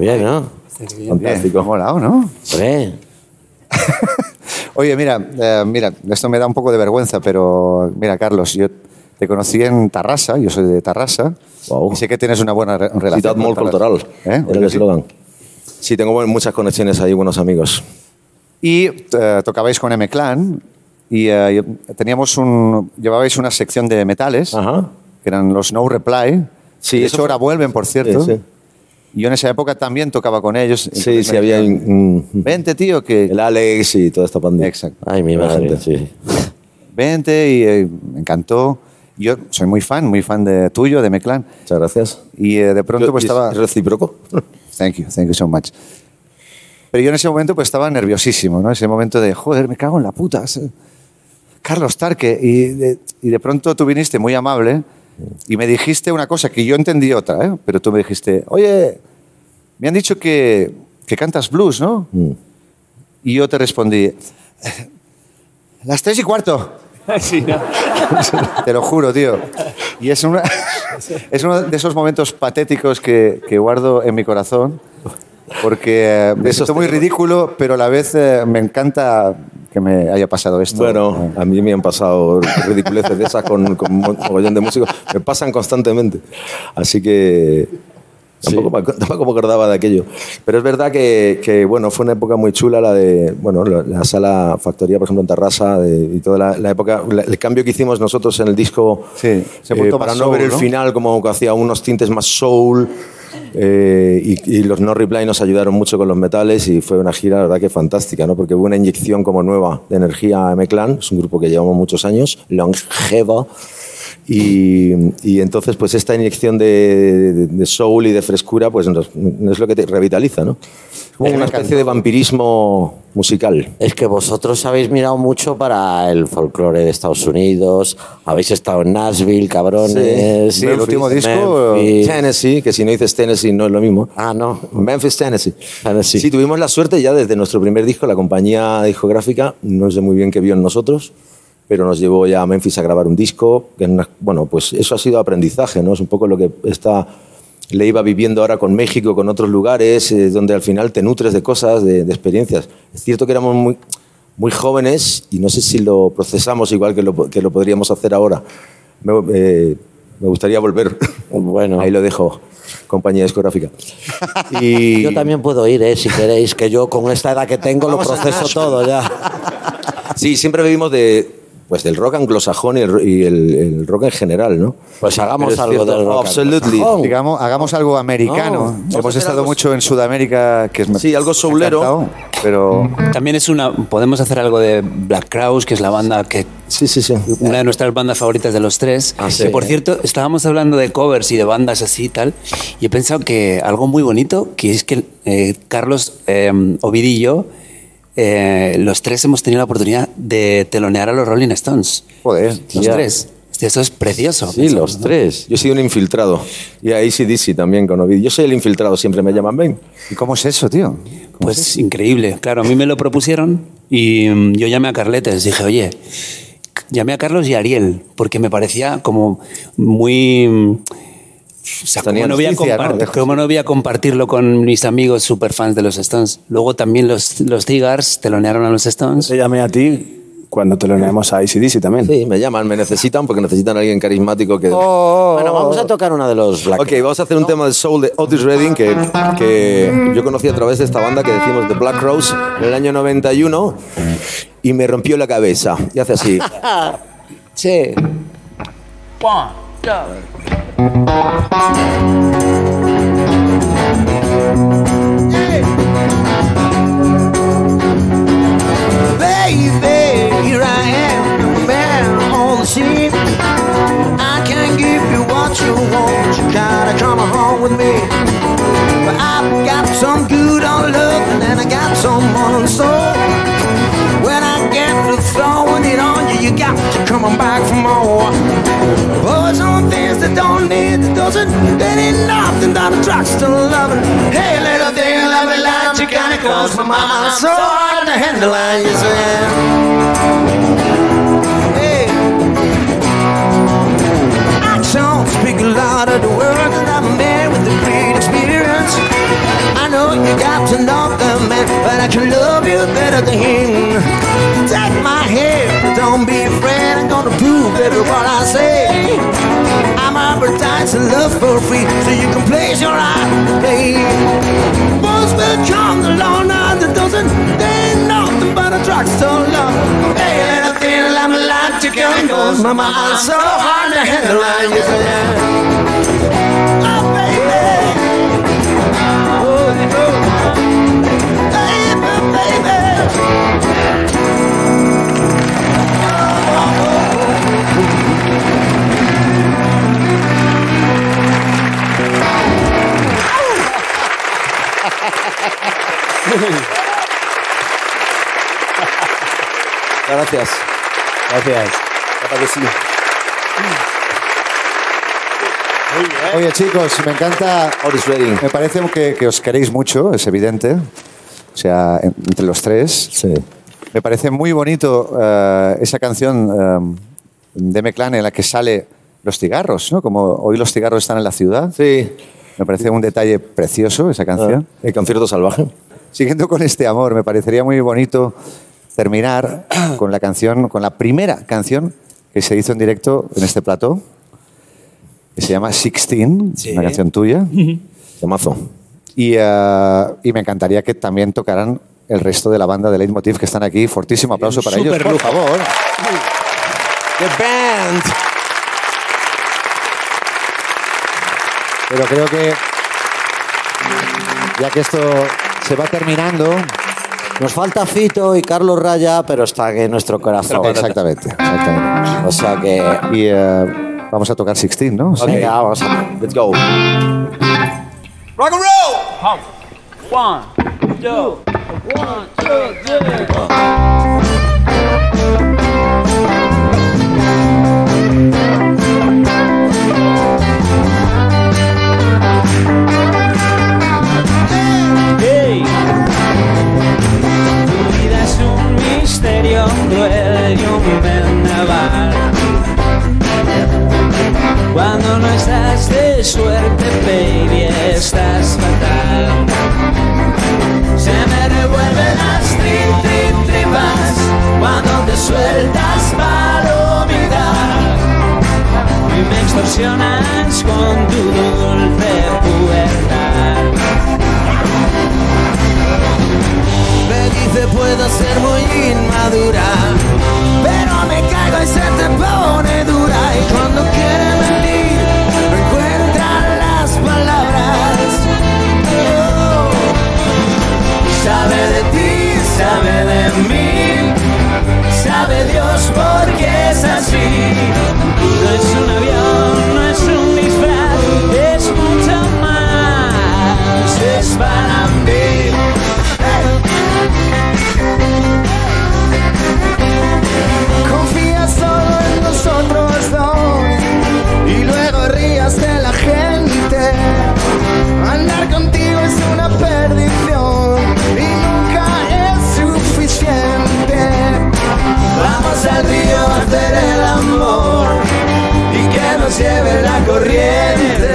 Muy bien, ¿no? Fantástico. Molado, ¿no? Hombre. Oye, mira, eh, mira, esto me da un poco de vergüenza, pero mira, Carlos, yo te conocí en Tarrasa, yo soy de Tarrasa, y sé que tienes una buena re- relación. Ciudad cultural. ¿Eh? Era el eslogan. Sí, tengo muchas conexiones ahí, buenos amigos. Y eh, tocabais con M-Clan y eh, teníamos un, llevabais una sección de metales, que eran los No Reply. Sí, de eso hecho, ahora vuelven, por cierto. Sí, sí. Yo en esa época también tocaba con ellos. Sí, sí, había un- Vente, tío, que... El Alex y toda esta pandilla. Exacto. Ay, mi madre, gente. sí. Vente y eh, me encantó. Yo soy muy fan, muy fan de tuyo, de Meclan. Muchas gracias. Y eh, de pronto pues ¿Es estaba... recíproco? Thank you, thank you so much. Pero yo en ese momento pues estaba nerviosísimo, ¿no? Ese momento de, joder, me cago en la puta. es- Carlos Tarque. Y de, y de pronto tú viniste muy amable y me dijiste una cosa que yo entendí otra, ¿eh? Pero tú me dijiste, oye, me han dicho que, que cantas blues, ¿no? Mm. Y yo te respondí, las tres y cuarto. Sí, ¿no? Te lo juro, tío. Y es, una- es uno de esos momentos patéticos que, que guardo en mi corazón, porque eh, me siento muy ridículo, pero a la vez eh, me encanta que me haya pasado esto. Bueno, a mí me han pasado ridiculeces de esas con, con un mogollón de músicos. Me pasan constantemente. Así que Tampoco, me, tampoco me acordaba de aquello. Pero es verdad que, que, bueno, fue una época muy chula la de, bueno, la, la sala Factoría, por ejemplo, en Tarrasa, de- y toda la, la época, la- el cambio que hicimos nosotros en el disco, se eh, para más no soul, ver el ¿no? final, como que hacía unos tintes más soul, eh, y, y los No Reply nos ayudaron mucho con los metales y fue una gira, la verdad que fantástica, ¿no? Porque hubo una inyección como nueva de energía a M-Clan, es un grupo que llevamos muchos años, longevo, y, y entonces, pues esta inyección de, de- de soul y de frescura, pues es lo que te revitaliza, ¿no? Una especie de vampirismo musical. Es que vosotros habéis mirado mucho para el folclore de Estados Unidos, habéis estado en Nashville, cabrones. Sí, el último disco, Tennessee, que si no dices Tennessee no es lo mismo. Ah, no. Memphis, Tennessee. Sí, tuvimos la suerte ya desde nuestro primer disco, la compañía discográfica, no sé muy bien qué vio en nosotros, pero nos llevó ya a Memphis a grabar un disco. que una- bueno, pues eso ha sido aprendizaje, ¿no? Es un poco lo que está le iba viviendo ahora con México, con otros lugares, eh, donde al final te nutres de cosas, de, de experiencias. Es cierto que éramos muy, muy jóvenes y no sé si lo procesamos igual que lo, que lo podríamos hacer ahora. Me, eh, me gustaría volver. Bueno. Ahí lo dejo, compañía discográfica. Y... Yo también puedo ir, eh, si queréis, que yo con esta edad que tengo lo Vamos proceso todo ya. Sí, siempre vivimos de, pues del rock anglosajón y, el, y el- el rock en general, ¿no? Pues hagamos Pero es algo cierto, del rock Absolutely. Digamos, hagamos algo americano. No, Hemos estado algo- mucho en Sudamérica, que es Sí, algo soulero. pero También es una. Podemos hacer algo de Black Crowes, que es la banda que. Sí, sí, sí. Una de nuestras bandas favoritas de los tres. Ah, sí. que por cierto, estábamos hablando de covers y de bandas así y tal. Y he pensado que algo muy bonito, que es que eh, Carlos, eh, yo, eh, los tres hemos tenido la oportunidad de telonear a los Rolling Stones. Joder, Los ya. tres. Eso es precioso. Sí, los tres. Yo he sido un infiltrado. Y a ACDC también con Ovidio. Yo soy el infiltrado, siempre me llaman Ben. ¿y cómo es eso, tío? Pues increíble. Claro, a mí me lo propusieron y mm, yo llamé a Carletes. Dije, oye, llamé a Carlos y a Ariel, porque me parecía como muy. O sea, ¿cómo no, voy a ¿no? cómo no voy a compartirlo con mis amigos superfans de los Stones? Luego también los, los Tigars telonearon a los Stones. Te llamé a ti cuando te lo leemos a ACDC también. Sí, me llaman, me necesitan porque necesitan a alguien carismático que... Bueno, vamos a tocar una de los Black Ok, vamos a hacer un tema de soul de Otis Redding que, que yo conocí a través de esta banda que decimos The Black Rose en el año 91 y me rompió la cabeza. Y hace así. Sí. Baby, here I am, man on the scene. I can give you what you want. You gotta come home with me. But I've got some good on love, and I got some on that don't need the dozen. There ain't nothing that attracts to loving. Hey, little thing, love me like you kinda close my mama. So hard to handle, and you say. Hey. Actions speak a lot of the words that I'm a man with a great experience. I know you got to know the man, but I can love you better than him. Take my hand, don't be afraid. I'm gonna prove every word I say. I'm advertising love for free, so you can place your eye play. Most will come along now that doesn't. They nothing but a drugstore love. Hey, little thing, I'm like to go goes my mind so hard to handle. And you say, oh baby, oh, baby, baby. Gracias. Gracias. Oye, chicos, me encanta. Me parece que, que os queréis mucho, es evidente. O sea, en- entre los tres. Sí. Me parece muy bonito eh, esa canción eh, de Meclán en la que sale los cigarros, ¿no? Como hoy los cigarros están en la ciudad. Sí. Me parece un detalle precioso esa canción. Ah, El concierto salvaje. Siguiendo con este amor, me parecería muy bonito terminar con la canción, con la primera canción que se hizo en directo en este plató, que se llama Sixteen, Sí. una canción tuya. Temazo. Y, eh, y me encantaría que también tocaran el resto de la banda de Leitmotiv que están aquí. Fortísimo aplauso para ellos, por favor. The Band. Pero creo que ya que esto se va terminando, Nos falta Fito y Carlos Raya, pero está en nuestro corazón. Exactamente, exactamente. O sea que. Y eh, vamos a tocar 16, ¿no? Ok, ya, vamos a. Let's go. Rock and roll! One, two, one, two, three. Cuando no estás de suerte, baby, estás fatal. Se me revuelven las tri, tri, tripas cuando te sueltas para olvidar. Y me extorsionas con tu dulce pubertad. Me dice puedo ser muy inmadura, y se te pone dura. Y cuando quiere mentir, no encuentra las palabras. Oh. Sabe de ti, sabe de mí, sabe Dios por qué es así. No es un avión, no es un disfraz, es mucho más, es para lleve la corriente.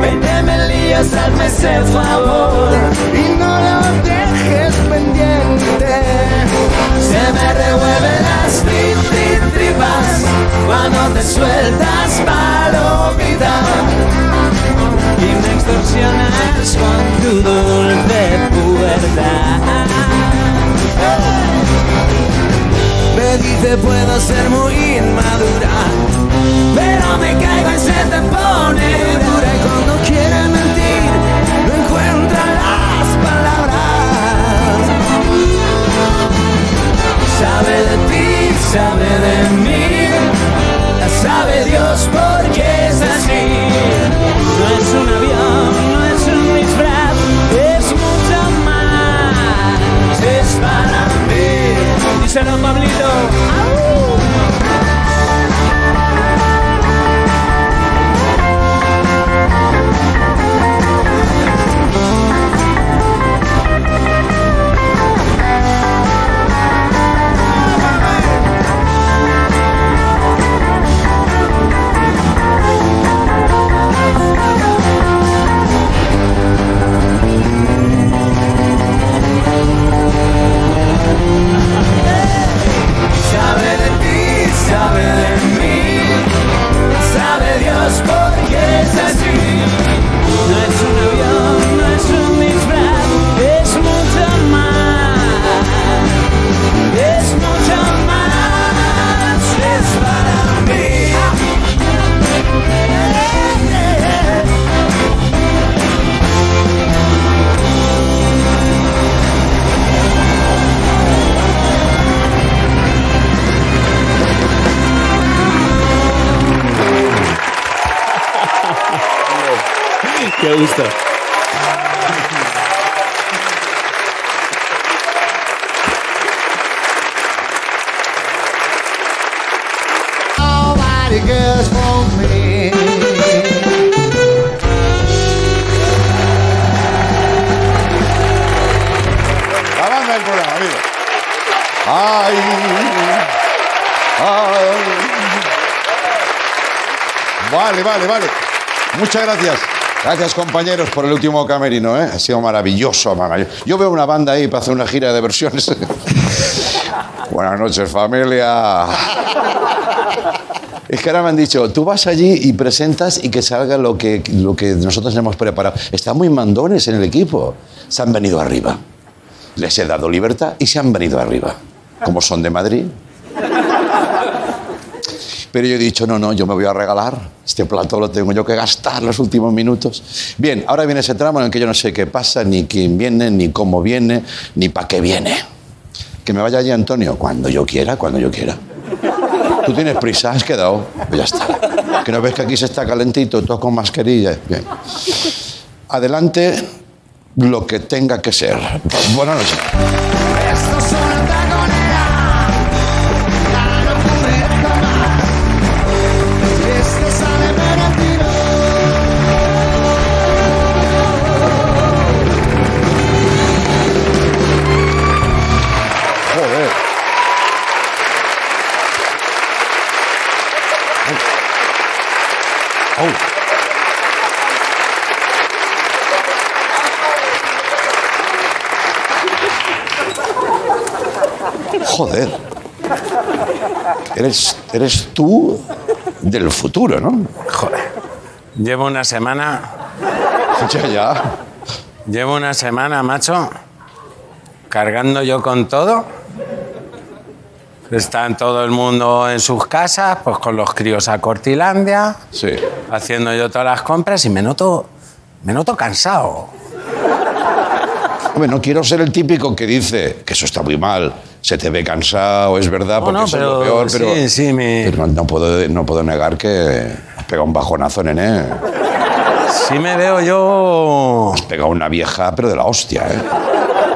Méteme líos, hazme ese favor y no lo dejes pendiente. Se me revuelven las tri, tri, tripas cuando te sueltas olvidar y me extorsionas con tu dulce pubertad. Me dice puedo ser muy inmadura, pero me caigo y se te pone dura y cuando quiere mentir no encuentra las palabras. Sabe de ti, sabe de mí, sabe Dios por qué es así. No es un avión, no es un disfraz, es mucho más, es para mí. Díselo, Pablito. Gracias. Gracias, compañeros, por el último camerino, ¿eh? Ha sido maravilloso, maravilloso. Yo veo una banda ahí para hacer una gira de versiones. Buenas noches, familia. Es que ahora me han dicho, tú vas allí y presentas y que salga lo que, lo que nosotros hemos preparado. Están muy mandones en el equipo. Se han venido arriba. Les he dado libertad y se han venido arriba. Como son de Madrid. Pero yo he dicho, no, no, yo me voy a regalar. Este plato lo tengo yo que gastar los últimos minutos. Bien, ahora viene ese tramo en el que yo no sé qué pasa, ni quién viene, ni cómo viene, ni para qué viene. Que me vaya allí Antonio, cuando yo quiera, cuando yo quiera. Tú tienes prisa, has quedado. Pues ya está. Que no ves que aquí se está calentito, todo con mascarilla. Bien. Adelante lo que tenga que ser. Buenas noches. Joder. Eres, eres tú del futuro, ¿no? Joder. Llevo una semana. Ya, ya. Llevo una semana, macho, cargando yo con todo. Están todo el mundo en sus casas, pues con los críos a Cortilandia, Sí. haciendo yo todas las compras y me noto, me noto cansado. Hombre, no quiero ser el típico que dice que eso está muy mal, se te ve cansado, es verdad, porque no, eso es lo pero peor, pero, sí, sí, me- pero no, puedo, no puedo negar que has pegado un bajonazo, nene. Sí me veo yo... Has pegado una vieja, pero de la hostia, ¿eh?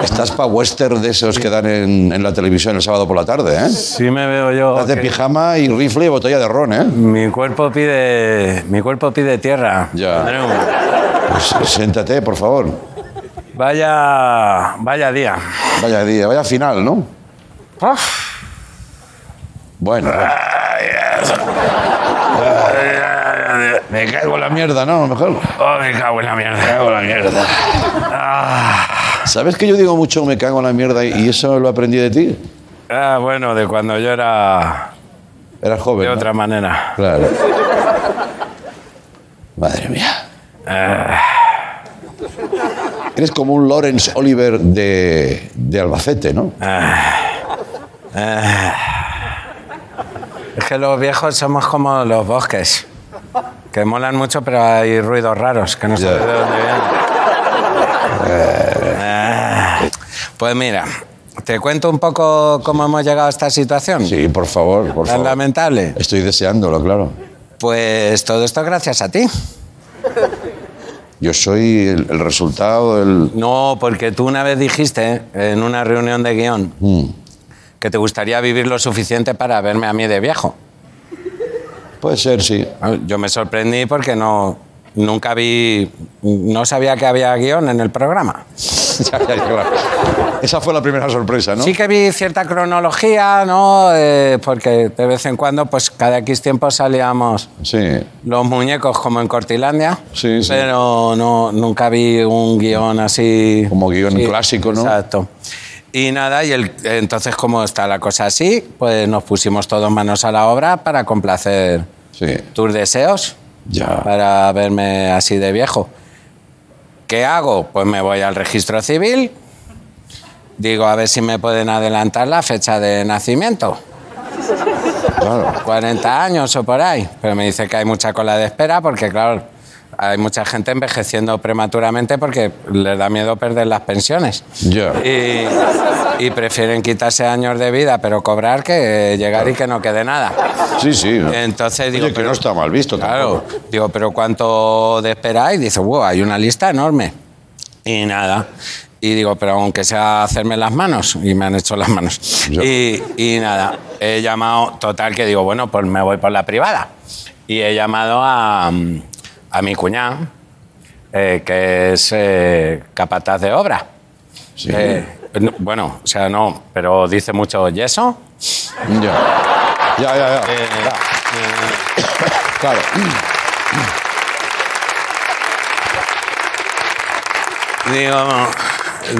Estás para western de esos que dan en, en la televisión el sábado por la tarde, ¿eh? Sí me veo yo... Estás de pijama y rifle y botella de ron, ¿eh? Mi cuerpo pide... Mi cuerpo pide tierra. Ya. Pues siéntate, por favor. Vaya... Vaya día. Vaya día, vaya final, ¿no? Bueno. Me cago en la mierda, ¿no? Mejor. Oh, me cago en la mierda. Me cago en la mierda. ¿Sabes que yo digo mucho me cago en la mierda y eso lo aprendí de ti? Ah, bueno, de cuando yo era... Eras joven, De ¿no? otra manera. Claro. Madre mía. Ah, Eres como un Lawrence Oliver de, de Albacete, ¿no? ah. Es que los viejos somos como los bosques. Que molan mucho, pero hay ruidos raros que no sabes de dónde vienen. Ah. Pues mira, ¿te cuento un poco cómo hemos llegado a esta situación? Sí, por favor, por favor. lamentable. Estoy deseándolo, claro. Pues todo esto gracias a ti. Yo soy el, el resultado del... No, porque tú una vez dijiste en una reunión de guion Mm. Que te gustaría vivir lo suficiente para verme a mí de viejo. Puede ser, sí. Yo me sorprendí porque no, nunca vi, no sabía que había guion en el programa. Ya, ya, ya, claro. Esa fue la primera sorpresa, ¿no? Sí que vi cierta cronología, ¿no? Eh, porque de vez en cuando, pues cada X tiempo salíamos Sí. los muñecos como en Cortilandia. Sí, sí. Pero no, nunca vi un guion así. Como guion clásico, ¿no? Exacto. Y nada, y el- entonces como está la cosa así, pues nos pusimos todos manos a la obra para complacer Sí. tus deseos, Ya. para verme así de viejo. ¿Qué hago? Pues me voy al registro civil, digo a ver si me pueden adelantar la fecha de nacimiento. Claro. 40 años o por ahí. Pero me dice que hay mucha cola de espera porque, claro, hay mucha gente envejeciendo prematuramente porque les da miedo perder las pensiones. Ya. Y, y prefieren quitarse años de vida, pero cobrar que llegar y que no quede nada. Sí, sí. Entonces Oye, digo, que pero- no está mal visto Claro, tampoco. digo, pero ¿cuánto de espera hay? Dice, wow, hay una lista enorme. Y nada. Y digo, pero aunque sea hacerme las manos, y me han hecho las manos. Y, y nada, he llamado, total, que digo, bueno, pues me voy por la privada. Y he llamado a, a mi cuñado, eh, que es eh, capataz de obra. Sí. Eh, no, bueno, o sea, no, pero dice mucho yeso. Ya. Ya, ya, ya. Eh, Claro. Digo,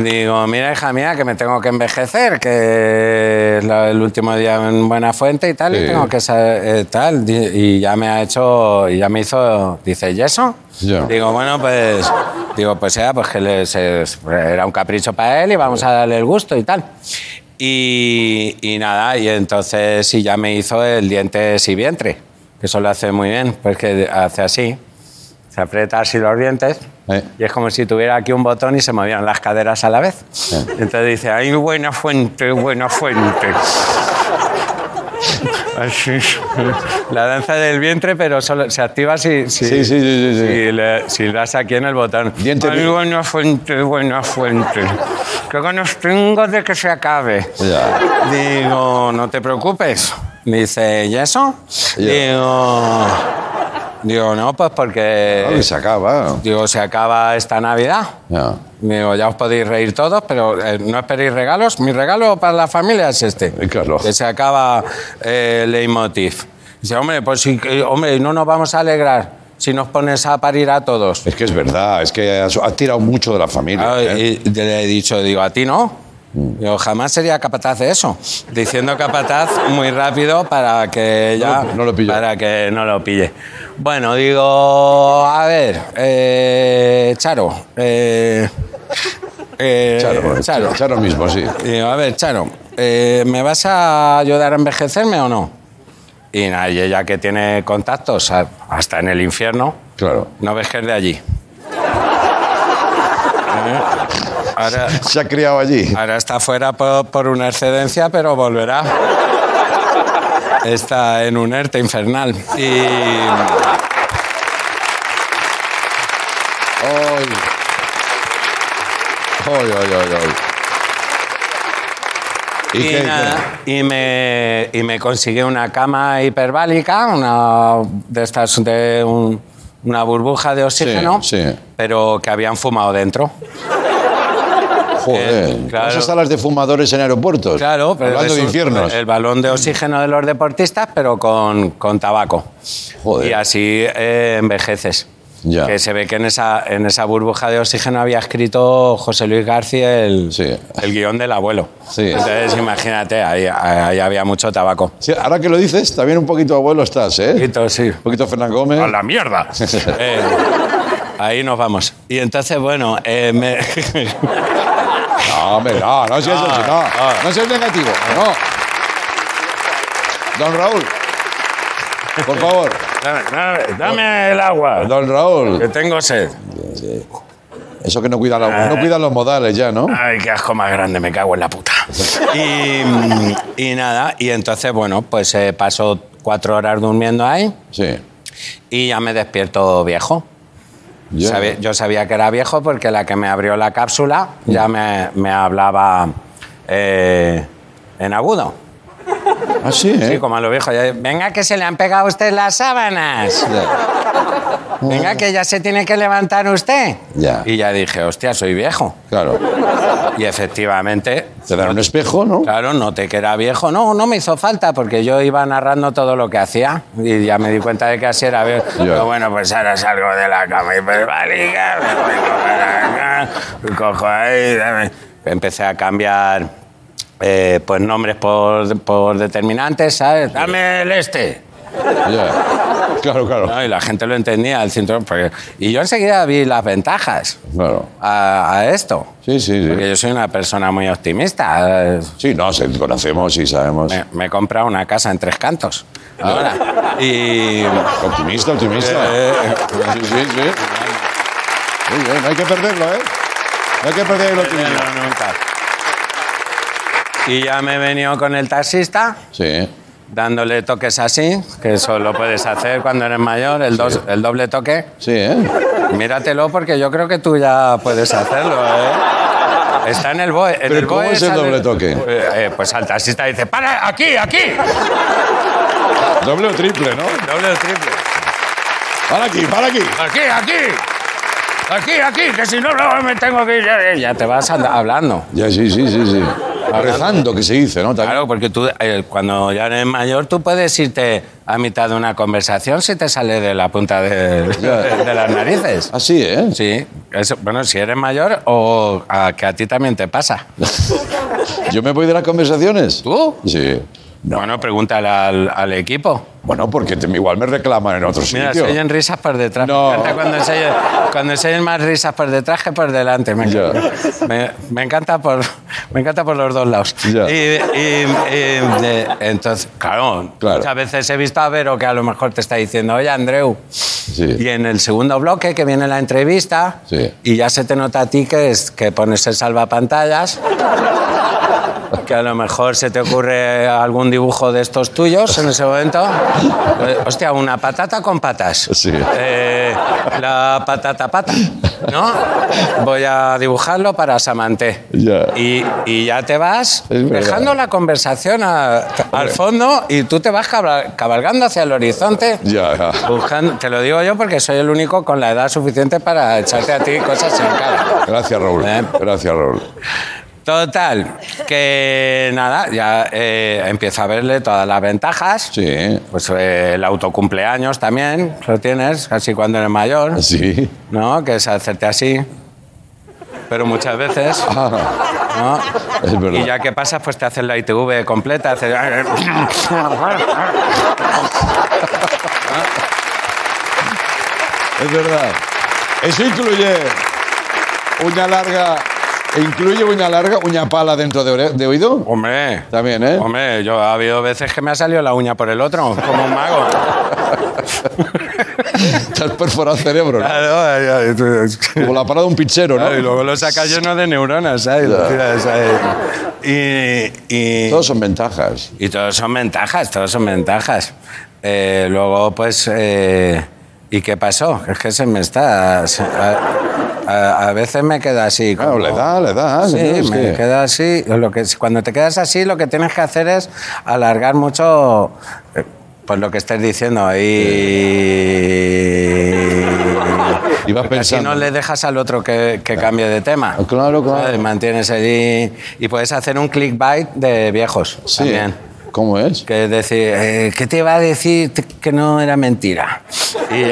Digo, mira, hija mía, que me tengo que envejecer, que es el último día en Buena Fuente y tal, Sí. y tengo que sa- eh, tal. Y ya me ha hecho, y ya me hizo, dice, ¿y eso? Ya. Digo, bueno, pues, digo, pues sea, pues que le- se- era un capricho para él y vamos a darle el gusto y tal. Y, y nada, y entonces sí ya me hizo el diente y vientre, que eso lo hace muy bien, pues que hace así, se aprieta así los dientes y es como si tuviera aquí un botón y se movían las caderas a la vez. Entonces dice, ay, buena fuente, buena fuente. Así. La danza del vientre, pero solo se activa si, si, Sí, sí, sí, si le, si das aquí en el botón. Diente Ay, buena fuente, buena fuente. Qué ganas tengo de que se acabe. Ya. Digo, no te preocupes. Dice, ¿y eso? Ya. Digo, digo, no, pues porque... Ay, se acaba. Digo, se acaba esta Navidad. Ya. Digo, ya os podéis reír todos, pero eh, no esperéis regalos. Mi regalo para la familia es este. Claro. Que se acaba eh, el leitmotiv. Dice, hombre, pues hombre, no nos vamos a alegrar si nos pones a parir a todos. Es que es verdad, es que has, has tirado mucho de la familia. Ah, ¿eh? y le he dicho, digo, a ti no. Digo, jamás sería capaz de eso. Diciendo capataz muy rápido para que ella. No lo pilló. Para que no lo pille. Bueno, digo, a ver, eh, Charo. eh, eh, Charo, Charo. Charo mismo, sí. Digo, a ver, Charo, eh, ¿me vas a ayudar a envejecerme o no? Y nada, y ella que tiene contactos hasta en el infierno, Claro. no ves que es de allí. ¿Eh? Ahora, Se ha criado allí. ahora está fuera por, por una excedencia, pero volverá. Está en un ERTE infernal. Y. Ay. Ay, ay, ay, ay. Y, ¿Y qué- nada, y me, y me conseguí una cama hiperbálica, una de estas de un- una burbuja de oxígeno, Sí, sí. pero que habían fumado dentro. Joder. Eh, claro. Esas salas de fumadores en aeropuertos. Claro, pero Hablando de un- infiernos. El balón de oxígeno de los deportistas, pero con, con tabaco. Joder. Y así eh, envejeces. Ya. Que se ve que en esa, en esa burbuja de oxígeno había escrito José Luis García el, Sí. el guion del abuelo. Sí. Entonces, imagínate, ahí, ahí había mucho tabaco. Sí, ahora que lo dices, también un poquito abuelo estás, ¿eh? poquito, sí. Un poquito Fernán Gómez. ¡A la mierda! Eh, ahí nos vamos. Y entonces, bueno, eh, me... No, hombre, no, no seas Ah, así, no. ah. No seas negativo, no. Don Raúl, por favor. dame, dame- dame el agua, Don Raúl. que tengo sed. Eso que no cuidan los, no cuidan los modales ya, ¿no? Ay, qué asco más grande, me cago en la puta. Y, y nada, y entonces, bueno, pues eh, paso cuatro horas durmiendo ahí Sí. y ya me despierto viejo. Yo sabía que era viejo porque la que me abrió la cápsula ya me, me hablaba eh, en agudo. Ah, sí, ¿eh? Sí, como a lo viejo. ya, Venga, que se le han pegado a usted las sábanas. Venga, que ya se tiene que levantar usted. Ya. Y ya dije, hostia, soy viejo. Claro. Y efectivamente, Te dan un espejo, ¿no? claro, noté que era viejo. No, no me hizo falta porque yo iba narrando todo lo que hacía y ya me di cuenta de que así era viejo. Pero bueno, pues ahora salgo de la cama hiperbálica, me voy para acá, cojo ahí, dame. Empecé a cambiar eh, pues nombres por, por determinantes, ¿sabes? Dame el este. Ya. Claro, claro. ¿no? Y la gente lo entendía, el cinturón. porque- Y yo enseguida vi las ventajas Claro. a, a esto. Sí, sí, Porque sí. yo soy una persona muy optimista. eh, Sí, no, se- conocemos y sabemos. Me, me he comprado una casa en tres cantos. Ahora. Y. Optimista, optimista. Eh, Sí, sí, sí. Muy bien, no hay que perderlo, ¿eh? No hay que perder el optimismo. no, nunca. Y ya me he venido con el taxista, Sí. dándole toques así, que eso lo puedes hacer cuando eres mayor, el, dos- el doble toque. Sí, ¿eh? Míratelo porque yo creo que tú ya puedes hacerlo, ¿eh? Está en el BOE. En Pero el ¿cómo BOE es el doble toque? Eh, eh, pues al taxista dice, ¡para! ¡Aquí, aquí! Doble o triple, ¿no? Doble o triple. Para aquí, para aquí. ¡Aquí, aquí! ¡Aquí, aquí! Que si no, me tengo que ir. Ya te vas and- hablando. Ya, sí, sí, sí, sí. Rezando, que se dice, ¿no? Claro, porque tú, eh, cuando ya eres mayor, tú puedes irte a mitad de una conversación si te sale de la punta de, de- de las narices. Así, ¿eh? Sí. Eso, bueno, si eres mayor o a, que a ti también te pasa. ¿Yo me voy de las conversaciones? ¿Tú? Sí. Bueno, pregúntale al, al equipo. Bueno, porque te- igual me reclaman en otro Mira, sitio. se oyen risas por detrás. No. Me encanta cuando se, oyen, cuando se oyen más risas por detrás que por delante. Me, Ya. me- me encanta, por, me encanta por los dos lados. Ya. Y, y- y, de- entonces, claro, Claro. muchas veces he visto a Vero que a lo mejor te está diciendo, oye, Andreu. Sí. Y en el segundo bloque, que viene la entrevista, Sí. y ya se te nota a ti que, es, que pones el salvapantallas. Que a lo mejor se te ocurre algún dibujo de estos tuyos en ese momento. Eh, hostia, una patata con patas. Sí. Eh, la patata pata, ¿no? Voy a dibujarlo para Samanté. Ya. Y, y ya te vas dejando la conversación a- al fondo y tú te vas cabal- cabalgando hacia el horizonte. Ya. Buscando, te lo digo yo porque soy el único con la edad suficiente para echarte a ti cosas en cara. Gracias, Raúl. Eh. Gracias, Raúl. Total, que nada, ya eh, empiezo a verle todas las ventajas. Sí. Pues eh, el autocumpleaños también, lo tienes, casi cuando eres mayor, Sí. ¿no? Que es hacerte así. Pero muchas veces, Ah, ¿no? es verdad. Y ya que pasas, pues te haces la ITV completa. haces- Es verdad. Eso incluye uña larga. ¿Incluye uña larga, uña pala dentro de, de oído? Hombre, También, ¿eh? hombre, yo ha habido veces que me ha salido la uña por el otro, como un mago. Te has perforado el cerebro, ¿no? Claro, Como la pala de un pichero, ¿no? Claro, y luego lo sacas lleno de neuronas, ¿sabes? Ahí. Y, y, Todos son ventajas. y todos son ventajas, todos son ventajas. Eh, luego, pues, eh, ¿y qué pasó? Es que se me está... se- a, a- a veces me queda así. Claro, le da, le da. Sí, me que- queda así. Lo que, cuando te quedas así, lo que tienes que hacer es alargar mucho eh, pues lo que estés diciendo. Y, Y vas Porque así pensando. no le dejas al otro que, que cambie de tema. Claro, claro. ¿Sabes? Mantienes allí. Y puedes hacer un clickbait de viejos Sí. también. ¿Cómo es? Que es decir, eh, ¿qué te iba a decir que no era mentira? Y,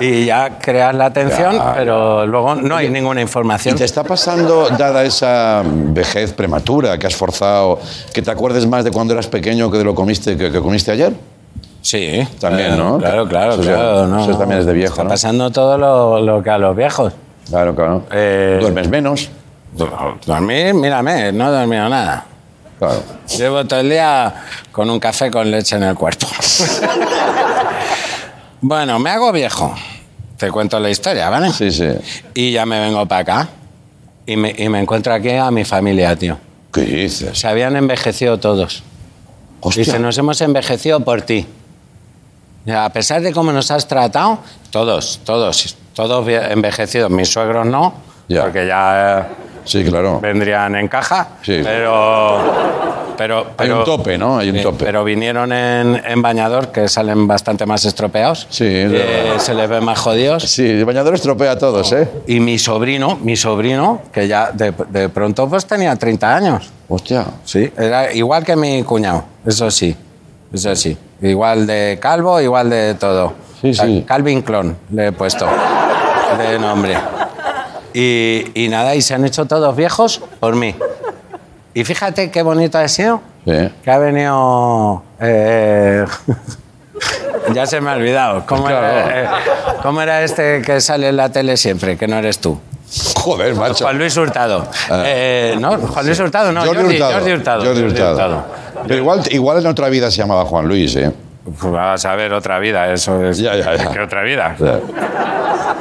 y ya creas la atención, Ya, pero luego no hay ninguna ¿Y información. te está pasando, dada esa vejez prematura que has forzado, que te acuerdes más de cuando eras pequeño que de lo comiste, que, que comiste ayer? Sí. También, claro, ¿no? Claro, claro, Eso ya- claro. no, eso también es de viejo, Está ¿no? pasando todo lo, lo que a los viejos. Claro, claro. Eh, Duermes menos. Dormir, mírame, no he dormido nada. Claro. Llevo todo el día con un café con leche en el cuerpo. bueno, me hago viejo. Te cuento la historia, ¿vale? Sí, sí. Y ya me vengo para acá. Y me, y me encuentro aquí a mi familia, tío. ¿Qué dices? Se habían envejecido todos. Hostia. Dice, nos hemos envejecido por ti. A pesar de cómo nos has tratado, todos, todos, todos envejecidos. Mis suegros no, Ya. porque ya eh, Sí, claro. vendrían en caja. Sí. Pero, pero, Hay pero- un tope, ¿no? Hay un Sí, tope. Pero vinieron en, en bañador, que salen bastante más estropeados. Sí, Eh, se les ve más jodidos. Sí, el bañador estropea a todos, ¿eh? Y mi sobrino, mi sobrino, que ya de, de pronto pues tenía 30 años. Hostia. Sí, era igual que mi cuñado, eso sí, eso sí. Igual de calvo, igual de todo. Sí, sí. Calvin Clon le he puesto de nombre. Y, y nada, y se han hecho todos viejos por mí. Y fíjate qué bonito ha sido, Sí. que ha venido... eh, ya se me ha olvidado. ¿Cómo, Claro. era, eh, ¿Cómo era este que sale en la tele siempre, que no eres tú? Joder, macho. Juan Luis Hurtado. Ah. Eh, no, Juan Luis Hurtado, no, Jordi, Jordi Hurtado. Jordi Jordi Hurtado. Pero igual, igual en otra vida se llamaba Juan Luis, ¿eh? Pues vas a ver otra vida, eso es. Ya, ya, ya. ¿Qué otra vida?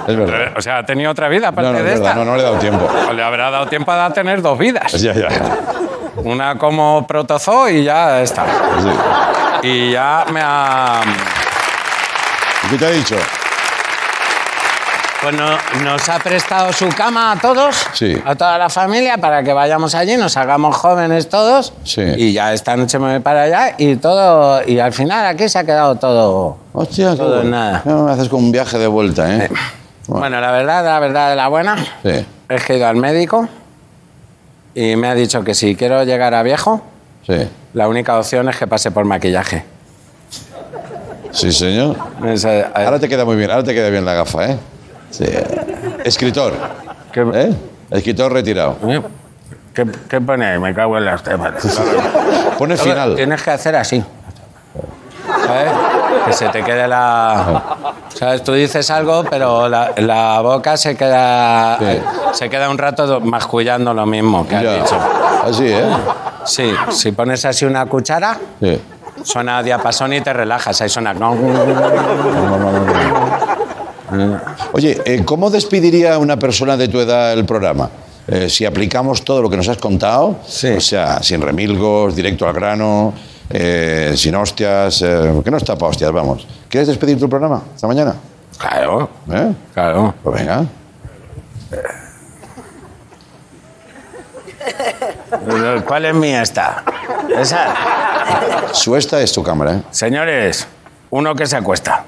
Es verdad. O sea, ¿ha tenido otra vida aparte No, no, es de verdad. esta? No, no le he dado tiempo. O le habrá dado tiempo a tener dos vidas. Ya, ya. Una como protozoo y ya está. Sí. Y ya me ha... ¿Y ¿Qué te ha dicho? Pues no- nos ha prestado su cama a todos, Sí. a toda la familia, para que vayamos allí, nos hagamos jóvenes todos. Sí. Y ya esta noche me voy para allá y todo... Y al final aquí se ha quedado todo... Hostia, Todo en bueno. nada. No, me haces como un viaje de vuelta, ¿eh? Bueno, la verdad, la verdad de la buena Sí. que he ido al médico y me ha dicho que si quiero llegar a viejo, Sí. la única opción es que pase por maquillaje. Sí, señor. Ahora te queda muy bien, ahora te queda bien la gafa, ¿eh? Sí. Escritor. ¿Eh? Escritor retirado. ¿Qué, qué pone ahí? Me cago en las temas. Pone final. Tienes que hacer así. ¿Sabes? Que se te quede la... ¿Sabes? Tú dices algo, pero la, la boca se queda... Se queda un rato mascullando lo mismo que has Ya. dicho. Así, ¿eh? Sí, si pones así una cuchara, Sí. suena diapasón y te relajas. Ahí suena... Oye, eh, ¿cómo despediría una persona de tu edad el programa? Eh, si aplicamos todo lo que nos has contado, o sea, sin remilgos, directo al grano, eh, sin hostias, eh, que no está para hostias, vamos. ¿Quieres despedir tu programa esta mañana? Claro. ¿Eh? Claro. Pues venga. ¿Cuál es mi esta? Esa. Su esta es tu cámara, ¿eh? Señores, uno que se acuesta.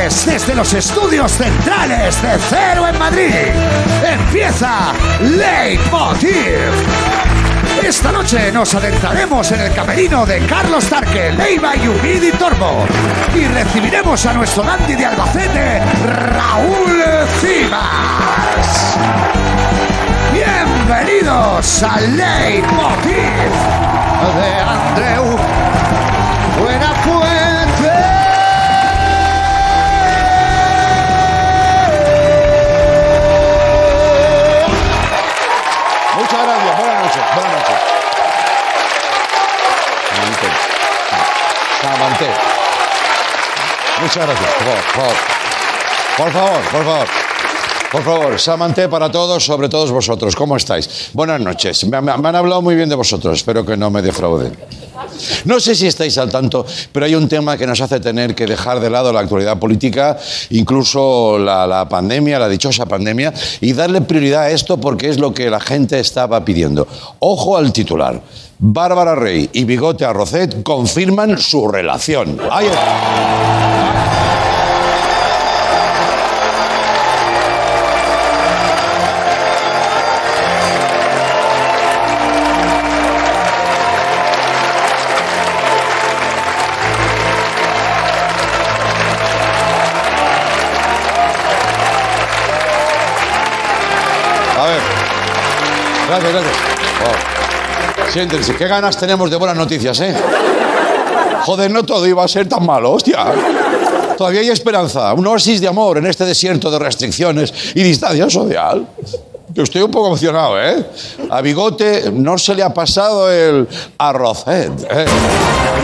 Desde los estudios centrales de Cero en Madrid. Empieza Leitmotiv. Esta noche nos adentraremos en el camerino de Carlos Tarque, Leiva y Umidi Torbo y recibiremos a nuestro dandy de Albacete, Raúl Cimas. Bienvenidos a Leitmotiv de Andreu Muchas gracias, por favor, por favor. Por favor, Samanté para todos, sobre todos vosotros. ¿Cómo estáis? Buenas noches. Me, han hablado muy bien de vosotros, espero que no me defrauden. No sé si estáis al tanto, pero hay un tema que nos hace tener que dejar de lado la actualidad política, incluso la, la pandemia, la dichosa pandemia, y darle prioridad a esto porque es lo que la gente estaba pidiendo. Ojo al titular. Bárbara Rey y Bigote Arrocet confirman su relación. Ahí está. Siéntense. Qué ganas tenemos de buenas noticias, ¿eh? Joder, no todo iba a ser tan malo, hostia. Todavía hay esperanza. Un oasis de amor en este desierto de restricciones y distancia social. Yo estoy un poco emocionado, ¿eh? A Bigote no se le ha pasado el arrocet. ¿eh?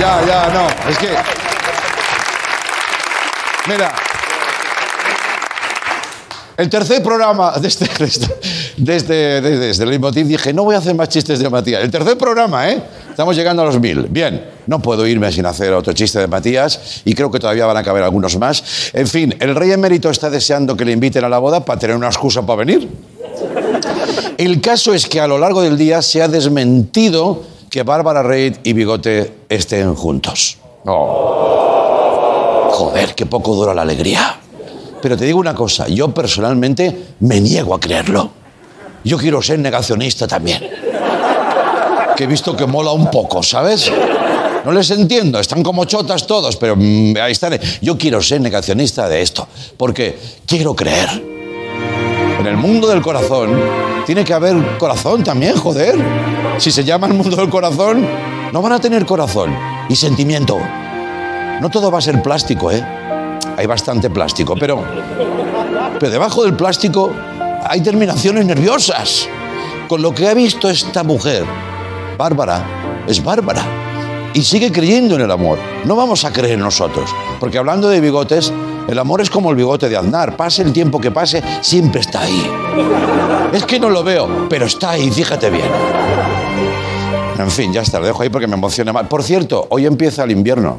Ya, ya, no. Es que... Mira, el tercer programa de este, de este, de este, de- desde el Leitmotiv dije, no voy a hacer más chistes de Matías. El tercer programa, ¿eh? Estamos llegando a los mil. Bien, no puedo irme sin hacer otro chiste de Matías y creo que todavía van a caber algunos más. En fin, el rey emérito está deseando que le inviten a la boda para tener una excusa para venir. El caso es que a lo largo del día se ha desmentido que Bárbara Reid y Bigote estén juntos. Joder, qué poco dura la alegría. Pero te digo una cosa, yo personalmente me niego a creerlo. Yo quiero ser negacionista también. Que he visto que mola un poco, ¿sabes? No les entiendo, están como chotas todos, pero mm, ahí están. Yo quiero ser negacionista de esto, porque quiero creer. En el mundo del corazón tiene que haber corazón también, joder. Si se llama el mundo del corazón, no van a tener corazón y sentimiento. No todo va a ser plástico, ¿eh? Hay bastante plástico, pero, pero debajo del plástico hay terminaciones nerviosas. Con lo que ha visto esta mujer, Bárbara, es Bárbara. Y sigue creyendo en el amor. No vamos a creer nosotros. Porque hablando de bigotes, El amor es como el bigote de Aznar. Pase el tiempo que pase, siempre está ahí. Es que no lo veo, pero está ahí, fíjate bien. En fin, ya está, lo dejo ahí porque me emociona más. Por cierto, hoy empieza el invierno.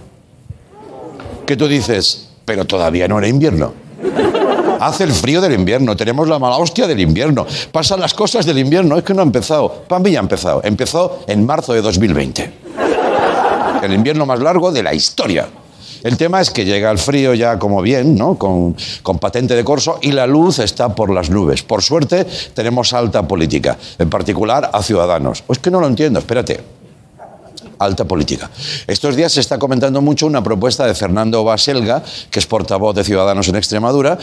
¿Qué tú dices? Pero todavía no era invierno. Hace el frío del invierno, tenemos la mala hostia del invierno, pasan las cosas del invierno, es que no ha empezado. Pambi ya ha empezado, empezó en marzo de 2020. El invierno más largo de la historia. El tema es que llega el frío ya como bien, ¿no? Con, con patente de corso y la luz está por las nubes. Por suerte tenemos alta política, en particular a Ciudadanos. Es que no lo entiendo, espérate alta política. Estos días se está comentando mucho una propuesta de Fernando Baselga, que es portavoz de Ciudadanos en Extremadura,